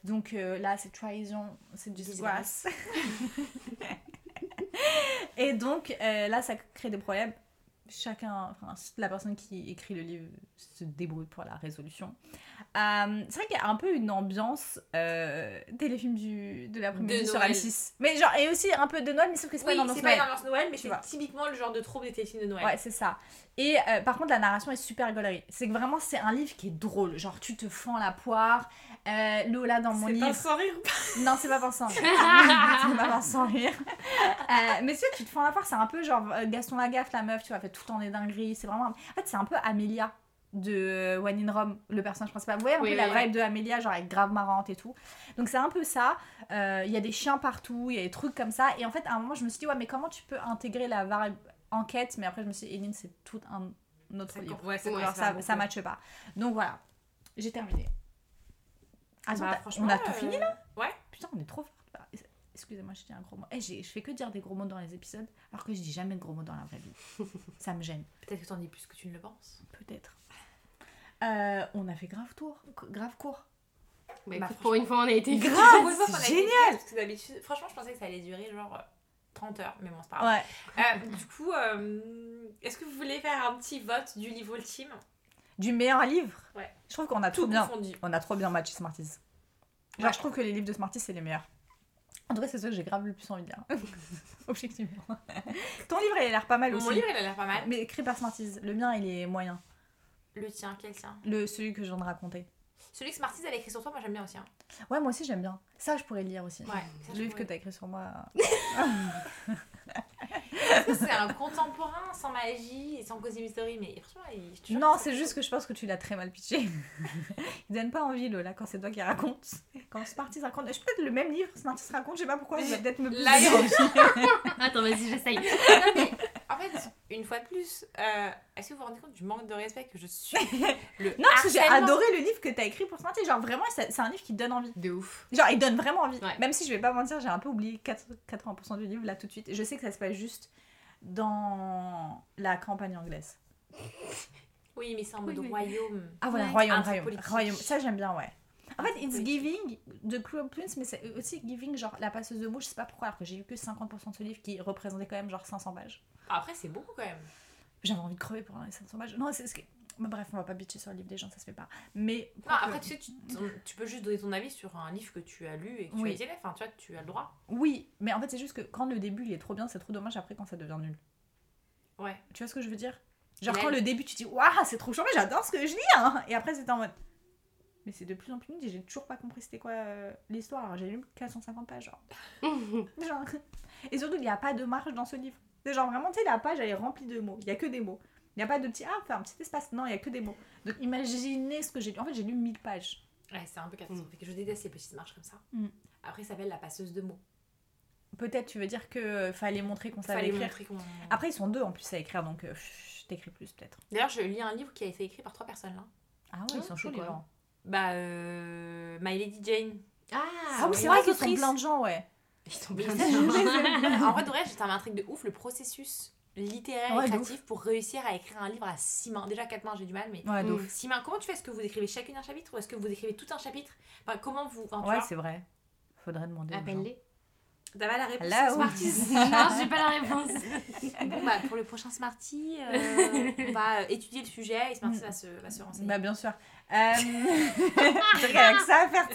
Donc euh, là, c'est trahison, c'est disgrâce. (laughs) et donc euh, là, ça crée des problèmes. Chacun, enfin, la personne qui écrit le livre se débrouille pour la résolution. Euh, c'est vrai qu'il y a un peu une ambiance euh, téléfilm du, de l'après-midi sur Noël. M6. Mais genre, et aussi un peu de Noël, mais sauf que c'est pas Oui, une ambiance c'est pas une Noël. ambiance Noël, mais c'est vois. typiquement le genre de troupe des téléfilms de Noël. Ouais, c'est ça. Et euh, par contre, la narration est super gaulerie. C'est que vraiment, c'est un livre qui est drôle. Genre, tu te fends la poire. Euh, Lola, dans mon C'est livre. pas sans rire. Non, c'est pas Vincent. (laughs) c'est pas Vincent rire. Mais tu tu te fends la poire, c'est un peu genre Gaston Lagaffe, la meuf, tu vois, fait tout le temps des dingueries. C'est vraiment. En fait, c'est un peu Amélia de euh, One in Rome, le personnage principal. Vous voyez un Oui, peu oui, la oui. vibe de Amélia, genre est grave marrante et tout. Donc c'est un peu ça. Euh, Il y a des chiens partout, il y a des trucs comme ça. Et en fait, à un moment, je me suis dit, ouais, mais comment tu peux intégrer la vibe enquête? Mais après, je me suis dit, Eline, c'est tout un autre livre. Ouais, ça, Ouais, ça, ça, ça matche pas. Donc voilà, j'ai terminé. Attends, Bah, t'as- franchement, on a tout euh, fini là? Ouais. Putain, on est trop fort. Bah, Excusez-moi, je dis un gros mot. Eh, j'ai- je fais que dire des gros mots dans les épisodes, alors que je dis jamais de gros mots dans la vraie vie. (laughs) Ça me gêne. Peut-être que t'en dis plus que tu ne le penses. Peut-être. Euh, on a fait grave tour, grave court. Bah, écoute, pour une fois, on a été Grave, fois a été génial. efficace, parce que d'habitude, franchement, je pensais que ça allait durer genre euh, 30 heures, mais bon, c'est pas grave. Ouais. Euh, du coup, euh, est-ce que vous voulez faire un petit vote du livre ultime Du meilleur livre? Ouais. Je trouve qu'on a Tout trop bien. confondu. On a trop bien matché Smarties. Genre, Ouais. je trouve que les livres de Smarties, c'est les meilleurs. En tout cas, c'est ceux que j'ai grave le plus envie de lire. (laughs) Objectivement. (laughs) Ton livre, il a l'air pas mal aussi. Mon livre, il a l'air pas mal. Mais écrit par Smarties. Le mien, il est moyen. Le tien, quel tien? Le, celui que je viens de raconter. Celui que Smarties, elle a écrit sur toi, moi j'aime bien aussi. hein. Ouais, moi aussi, j'aime bien. Ça, je pourrais le lire aussi. Ouais. ça, je Le livre que pourrais. t'as écrit sur moi. Que c'est un contemporain sans magie et sans cosy mystery Mais franchement, il... je Non, que c'est juste que je pense que tu l'as très mal pitché. (laughs) Il donne pas envie, Lola, quand c'est toi qui raconte. Quand Smarties raconte. Je peut-être le même livre, Smarties raconte, je sais pas pourquoi, il va peut-être me. (laughs) (laughs) Attends, vas-y, j'essaye. En fait, une fois de plus, euh, est-ce que vous vous rendez compte du manque de respect que je suis (laughs) le Non, parce que j'ai adoré le livre que t'as écrit pour Smarties. Genre, vraiment, c'est un livre qui donne envie. De ouf. Genre, il donne vraiment envie. Ouais. Même si je vais pas mentir, j'ai un peu oublié 4 80% du livre là tout de suite. Je sais que ça se passe juste dans la campagne anglaise. Oui, mais c'est en mode Oui, royaume. Ah voilà, Ouais. royaume, royaume, royaume. Ça, j'aime bien, ouais. En fait, it's giving de Cruel Prince, mais c'est aussi giving, genre la passeuse de mots, je sais pas pourquoi, alors que j'ai lu que 50% de ce livre qui représentait quand même genre 500 pages. Après, c'est beaucoup quand même. J'avais envie de crever pour les 500 pages. Non, c'est ce que. bah, bref, on va pas bitcher sur le livre des gens, ça se fait pas. Mais. Non, après, tu sais, tu, peux juste donner ton avis sur un livre que tu as lu et que tu Oui. as été. Enfin, tu vois, tu as le droit. Oui, mais en fait, c'est juste que quand le début il est trop bien, c'est trop dommage après quand ça devient nul. Ouais. Tu vois ce que je veux dire? Genre quand le début tu dis waouh, c'est trop chouette, j'adore ce que je lis hein Et après c'était en mode. Mais c'est de plus en plus nul et j'ai toujours pas compris c'était quoi euh, l'histoire. Alors j'ai lu 450 pages, genre. (laughs) Genre. Et surtout, il n'y a pas de marge dans ce livre. C'est genre vraiment, tu sais, la page, elle est remplie de mots. Il n'y a que des mots. Il n'y a pas de petit, ah, faire un petit espace. Non, il n'y a que des mots. Donc imaginez ce que j'ai lu. En fait, j'ai lu 1000 pages. Ouais, c'est un peu catastrophique. Je déteste les petites marches comme ça. Mm. Après, ça s'appelle la passeuse de mots. Peut-être, tu veux dire que euh, fallait montrer qu'on savait Fallait écrire. Après, ils sont deux en plus à écrire, donc euh, pff, t'écris plus peut-être. D'ailleurs, je lis un livre qui a été écrit par trois personnes là. Ah ouais, Ah, ils sont chauds, les quoi gens. Bah, euh, My Lady Jane. Ah, Ah oui, c'est vrai qu'ils sont plein de gens, ouais. Ils sont bien ça, sûr. en vrai, de vrai, ça m'intrigue de ouf le processus littéraire Ouais, et de créatif pour réussir à écrire un livre à six mains. Déjà, quatre mains, j'ai du mal, mais. Ouais, de Mm. ouf. Six mains, comment tu fais? Est-ce que vous écrivez chacune un chapitre ou est-ce que vous écrivez tout un chapitre? Enfin, comment vous. Enfin, Ouais, c'est vrai. Faudrait demander. gens. Appelle-les. T'as pas la réponse Là, Smarties non, j'ai pas la réponse. Bon, bah, pour le prochain Smarty, euh, on va euh, étudier le sujet et Smarty va, se, va se renseigner. Bah bien sûr. Euh... (laughs) qu'avec ça à faire.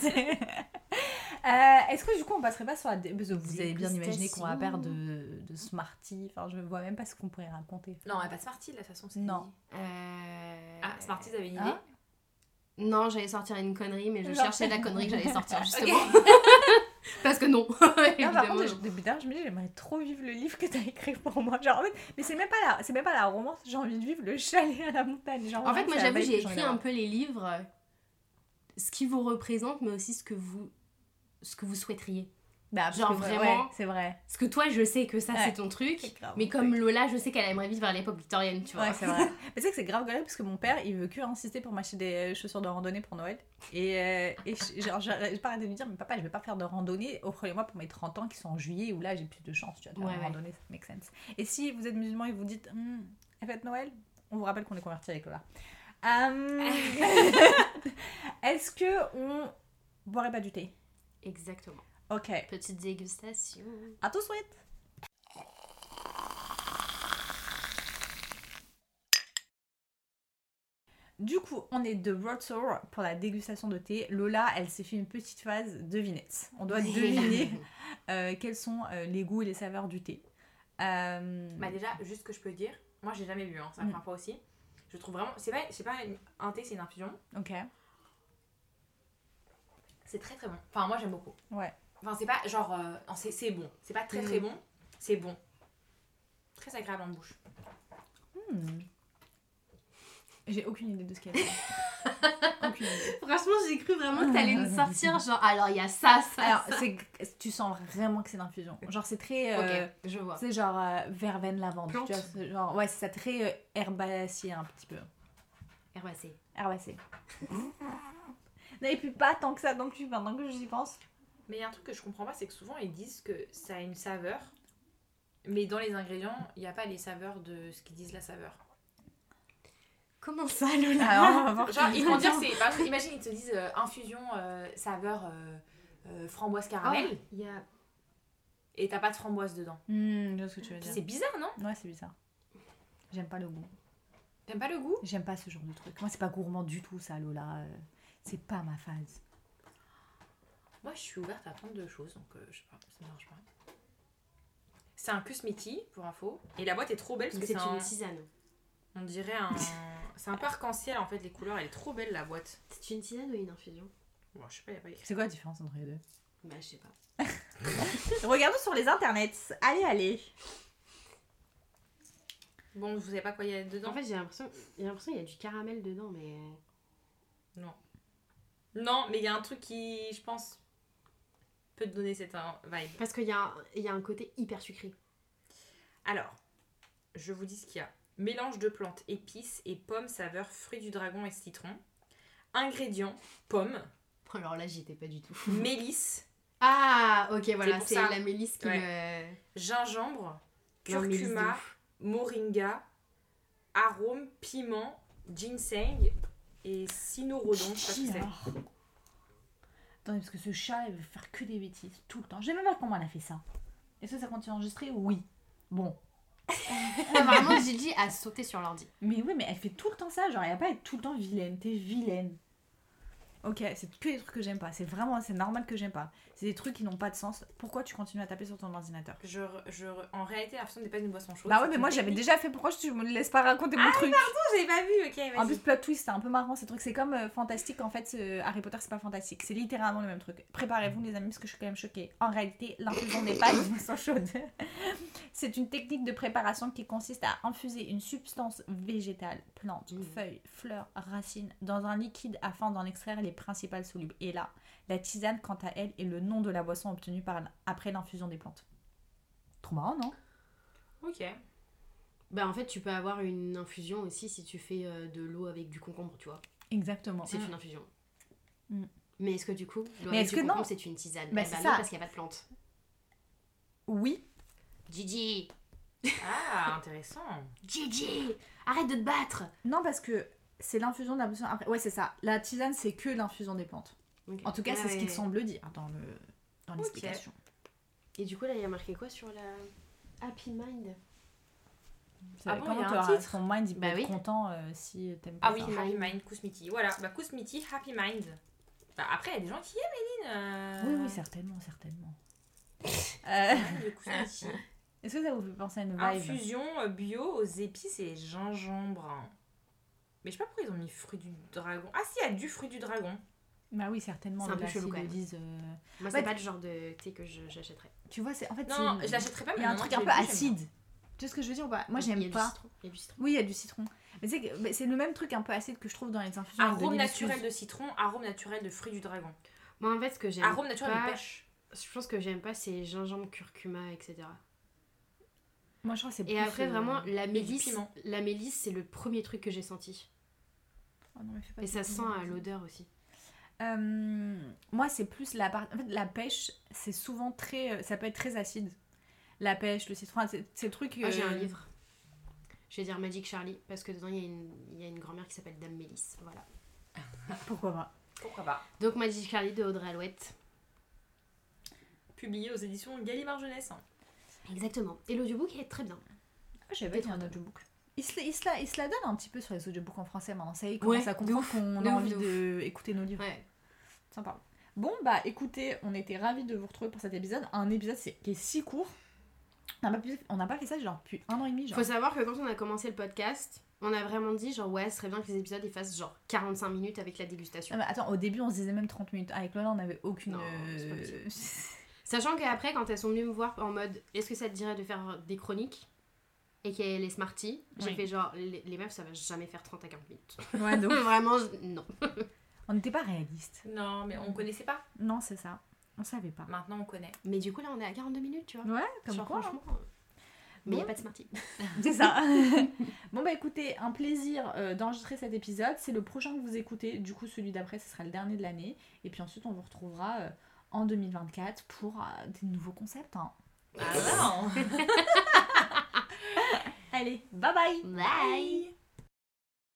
Euh, Est-ce que du coup on passerait pas sur la... dé- Parce que vous avez bien imaginé qu'on va faire de, de Smarty. Enfin, je vois même pas ce qu'on pourrait raconter. Non, elle pas Smarty, de toute façon. Non. Euh... Ah, Smarty, vous avez une idée? Hein Non, j'allais sortir une connerie, mais je Genre- cherchais la connerie que j'allais sortir (laughs) justement. (laughs) Parce que non. (laughs) Non, par Évidemment, contre, non. je- depuis tard, je me dis, j'aimerais trop vivre le livre que t'as écrit pour moi. Genre, en fait, mais c'est même pas la, c'est même pas la romance. J'ai envie de vivre le chalet à la montagne. Genre, En fait, moi j'avoue, j'ai écrit un peu les livres, ce qui vous représente, mais aussi ce que vous, ce que vous souhaiteriez. Bah, genre vraiment- ouais, c'est vrai. Parce que toi, je sais que ça Ouais. c'est ton truc, grave mais comme truc. Lola, je sais qu'elle aimerait vivre à l'époque victorienne, tu vois. Ouais, c'est vrai. (laughs) Mais tu sais que c'est grave galère parce que mon père, il veut que insister pour m'acheter des chaussures de randonnée pour Noël. Et, euh, et je- genre, j'ai pas arrêté de lui dire, mais papa, je vais pas faire de randonnée. Offrez-moi pour mes 30 ans qui sont en juillet où là j'ai plus de chance, tu vois, de Ouais, randonnée, ça make sense. Et si vous êtes musulman et vous dites, Hum, fête Noël, on vous rappelle qu'on est converti avec Lola. Hum, (laughs) (laughs) Est-ce que on boirait pas du thé? Exactement. Ok. Petite dégustation. À tout de suite Du coup, on est de Roadsour pour la dégustation de thé. Lola, elle s'est fait une petite phase devinette. On doit deviner (laughs) euh, quels sont euh, les goûts et les saveurs du thé. Euh, Bah, déjà, juste que je peux dire, moi j'ai jamais bu, hein, c'est la Mm. première fois aussi. Je trouve vraiment. C'est pas, c'est pas une- un thé, c'est une infusion. ok. C'est très très bon. Enfin, moi j'aime beaucoup. Ouais. Enfin, c'est pas genre. euh, non, c'est c'est bon. C'est pas très très Mm. bon, c'est bon. Très agréable en bouche. Hmm. J'ai aucune idée de ce qu'elle (laughs) aucune idée. Franchement, j'ai cru vraiment que t'allais nous sortir genre alors il y a ça, ça. (laughs) Alors, ça. tu sens vraiment que c'est l'infusion. Genre, c'est très. euh, Ok, je vois. C'est genre euh, verveine lavande. Plante. Tu vois, c'est genre, ouais, c'est ça très euh, herbacé un petit peu. Herbacé. Herbacé. (laughs) non, et puis pas tant que ça, donc tu pendant que j'y pense. Mais il y a un truc que je comprends pas, c'est que souvent ils disent que ça a une saveur, mais dans les ingrédients, il n'y a pas les saveurs de ce qu'ils disent la saveur. Comment ça, Lola Alors, on va voir. Genre, ils vont dire, c'est. Par exemple, imagine, ils te disent euh, infusion euh, saveur euh, euh, framboise caramel, Ah, il y a et t'as pas de framboise dedans. Hmm, je vois ce que tu veux dire. C'est bizarre, non? Ouais, c'est bizarre. J'aime pas le goût. T'aimes pas le goût? J'aime pas ce genre de truc. Moi, c'est pas gourmand du tout, ça, Lola. Euh, C'est pas ma phase. Moi, je suis ouverte à plein de choses, donc euh, je sais pas, ça me dérange pas. C'est un Kusmiti, pour info. Et la boîte est trop belle parce Donc que c'est c'est un... une tisane. On dirait un... (laughs) c'est un peu arc-en-ciel, en fait, les couleurs. Elle est trop belle, la boîte. C'est une tisane ou une infusion? Bon, je sais pas, y a pas écrit. C'est quoi la différence entre les deux? Bah je sais pas. (laughs) Regardons sur les internets. Allez, allez. Bon, vous savez pas quoi il y a dedans? En fait j'ai l'impression a l'impression qu'il y a du caramel dedans mais Non. Non, mais il y a un truc qui, je pense, peut te donner cette vibe. parce qu'il y a y a un côté hyper sucré. Alors, je vous dis ce qu'il y a. Mélange de plantes, épices et pommes saveur fruits du dragon et citron. Ingrédients, pommes, Alors là j'y étais pas du tout. (laughs) mélisse, Ah ok voilà c'est la mélisse qui gingembre, mélisse de curcuma, moringa, arôme, piment, ginseng et cynorhodon. Je sais pas ce que c'est. Attendez, parce que ce chat, il veut faire que des bêtises tout le temps. Je sais même pas comment elle a fait ça. Est-ce que ça continue d'enregistrer Oui. Bon. (laughs) Vraiment, Gigi a sauté sur l'ordi. Mais oui, mais elle fait tout le temps ça. Genre, elle va pas être tout le temps vilaine. T'es vilaine. Ok, c'est que des trucs que j'aime pas. C'est vraiment, c'est normal que j'aime pas. C'est des trucs qui n'ont pas de sens. Pourquoi tu continues à taper sur ton ordinateur Je, je, en réalité, l'infusion n'est pas une boisson chaude. Bah ouais, mais moi j'avais déjà fait. Pourquoi tu me laisses pas raconter mon truc Oh, j'avais pas vu, ok, vas-y. En plus, plot twist, c'est un peu marrant ces trucs. C'est comme euh, fantastique. En fait, euh, Harry Potter, c'est pas fantastique. C'est littéralement le même truc. Préparez-vous, les amis, parce que je suis quand même choquée. En réalité, l'infusion n'est pas une boisson chaude. (laughs) c'est une technique de préparation qui consiste à infuser une substance végétale, plante, Mmh. feuille, fleur, racine, dans un liquide afin d'en extraire les principales solubles. Et là, la tisane, quant à elle, est le nom de la boisson obtenue par, après l'infusion des plantes. Trop marrant, non? Ok. Bah en fait, tu peux avoir une infusion aussi si tu fais euh, de l'eau avec du concombre, tu vois. Exactement. C'est Mm. une infusion. Mm. Mais est-ce que du coup, l'eau avec du que concombre, non c'est une tisane? Bah, Eh non, ça. parce qu'il n'y a pas de plante. Oui, Gigi (laughs) Ah, intéressant. Gigi Arrête de te battre Non, parce que c'est l'infusion de la. Après, ouais, c'est ça. La tisane, c'est que l'infusion des plantes. Ok. En tout cas, Ouais, c'est ce ouais, qu'il ouais. semble dire dans le dans l'explication. Et du coup, là, il y a marqué quoi sur la Happy Mind? C'est- Ah bon, Comment il y a un titre ton mind il peut Bah être oui. content euh, si t'aimes pas Ah oui, ça. Happy Mind, Kousmiti. Voilà, bah Kousmiti, Happy Mind. Bah, après, il y a des gens qui aiment Eline. euh, Oui, oui, certainement, certainement. (laughs) Euh, (laughs) le Kousmiti. Est-ce que ça vous fait penser à une vibe? Infusion euh, bio aux épices et gingembre. Mais je sais pas pourquoi ils ont mis fruit du dragon. Ah si, il y a du fruit du dragon. Bah oui, certainement. C'est un de peu chelou, quand même. Lise, euh, Moi, Ouais, c'est pas le genre de thé que j'achèterais. Tu vois, c'est en fait Non, c'est- je l'achèterais pas, mais Il y a un truc un peu acide. Tu vois ce que je veux dire ou pas? Moi, j'aime pas. citron, Il y a du citron. Oui, il y a du citron. Mais c'est le même truc un peu acide que je trouve dans les infusions. de Arôme l'hibiscus. naturel de citron, arôme naturel de fruit du dragon. Moi, en fait, ce que j'aime Arôme naturel pas, de pêche. je pense que j'aime pas, c'est gingembre, curcuma, etc. Moi, je crois que c'est Et après, euh, vraiment, la mélisse, la mélisse, c'est le premier truc que j'ai senti. Oh non, mais fais pas Et ça sent à vas-y. l'odeur aussi. Euh, moi, c'est plus la partie. En fait, la pêche, c'est souvent très. euh, Ça peut être très acide. La pêche, le citron, c'est le truc. Ah, j'ai un euh, livre. Je vais dire Magic Charlie, parce que dedans, il y a une, il y a une grand-mère qui s'appelle Dame Mélisse. Voilà. (laughs) Pourquoi pas Pourquoi pas Donc, Magic Charlie de Audrey Alouette. Publié aux éditions Gallimard Jeunesse. Exactement. Et l'audiobook est très bien. Ah, a un audiobook. Il se, il, se la, il se la donne un petit peu sur les audiobooks en français maintenant. Ça y commence Ouais, à comprendre qu'on a envie d'écouter nos livres. Ouais. Sympa. Bon, bah écoutez, on était ravis de vous retrouver pour cet épisode. Un épisode qui est si court. On n'a pas, on fait ça genre depuis un an et demi. Genre. Faut savoir que quand on a commencé le podcast, on a vraiment dit genre ouais, ce serait bien que les épisodes ils fassent genre 45 minutes avec la dégustation. Ah, mais attends, au début on se disait même 30 minutes. Avec Lola, on n'avait aucune. Non, euh, (laughs) Sachant qu'après, quand elles sont venues me voir en mode est-ce que ça te dirait de faire des chroniques? Et qu'elle est smarty, j'ai Oui. fait genre les, les meufs ça va jamais faire 30 à 40 minutes. (laughs) ouais, donc, (laughs) Vraiment, je- non. on n'était pas réaliste. Non, mais on connaissait pas. Non, c'est ça. On savait pas. Maintenant, on connaît. Mais du coup, là on est à 42 minutes, tu vois. Ouais, comme Genre, quoi. hein. franchement. euh, Mais il Bon. a pas de smarty. (laughs) C'est ça. bon bah écoutez, un plaisir euh, d'enregistrer cet épisode. C'est le prochain que vous écoutez. Du coup, celui d'après, ce sera le dernier de l'année. Et puis ensuite, on vous retrouvera euh, en 2024 pour euh, des nouveaux concepts. hein. Ah non Allez, bye bye Bye.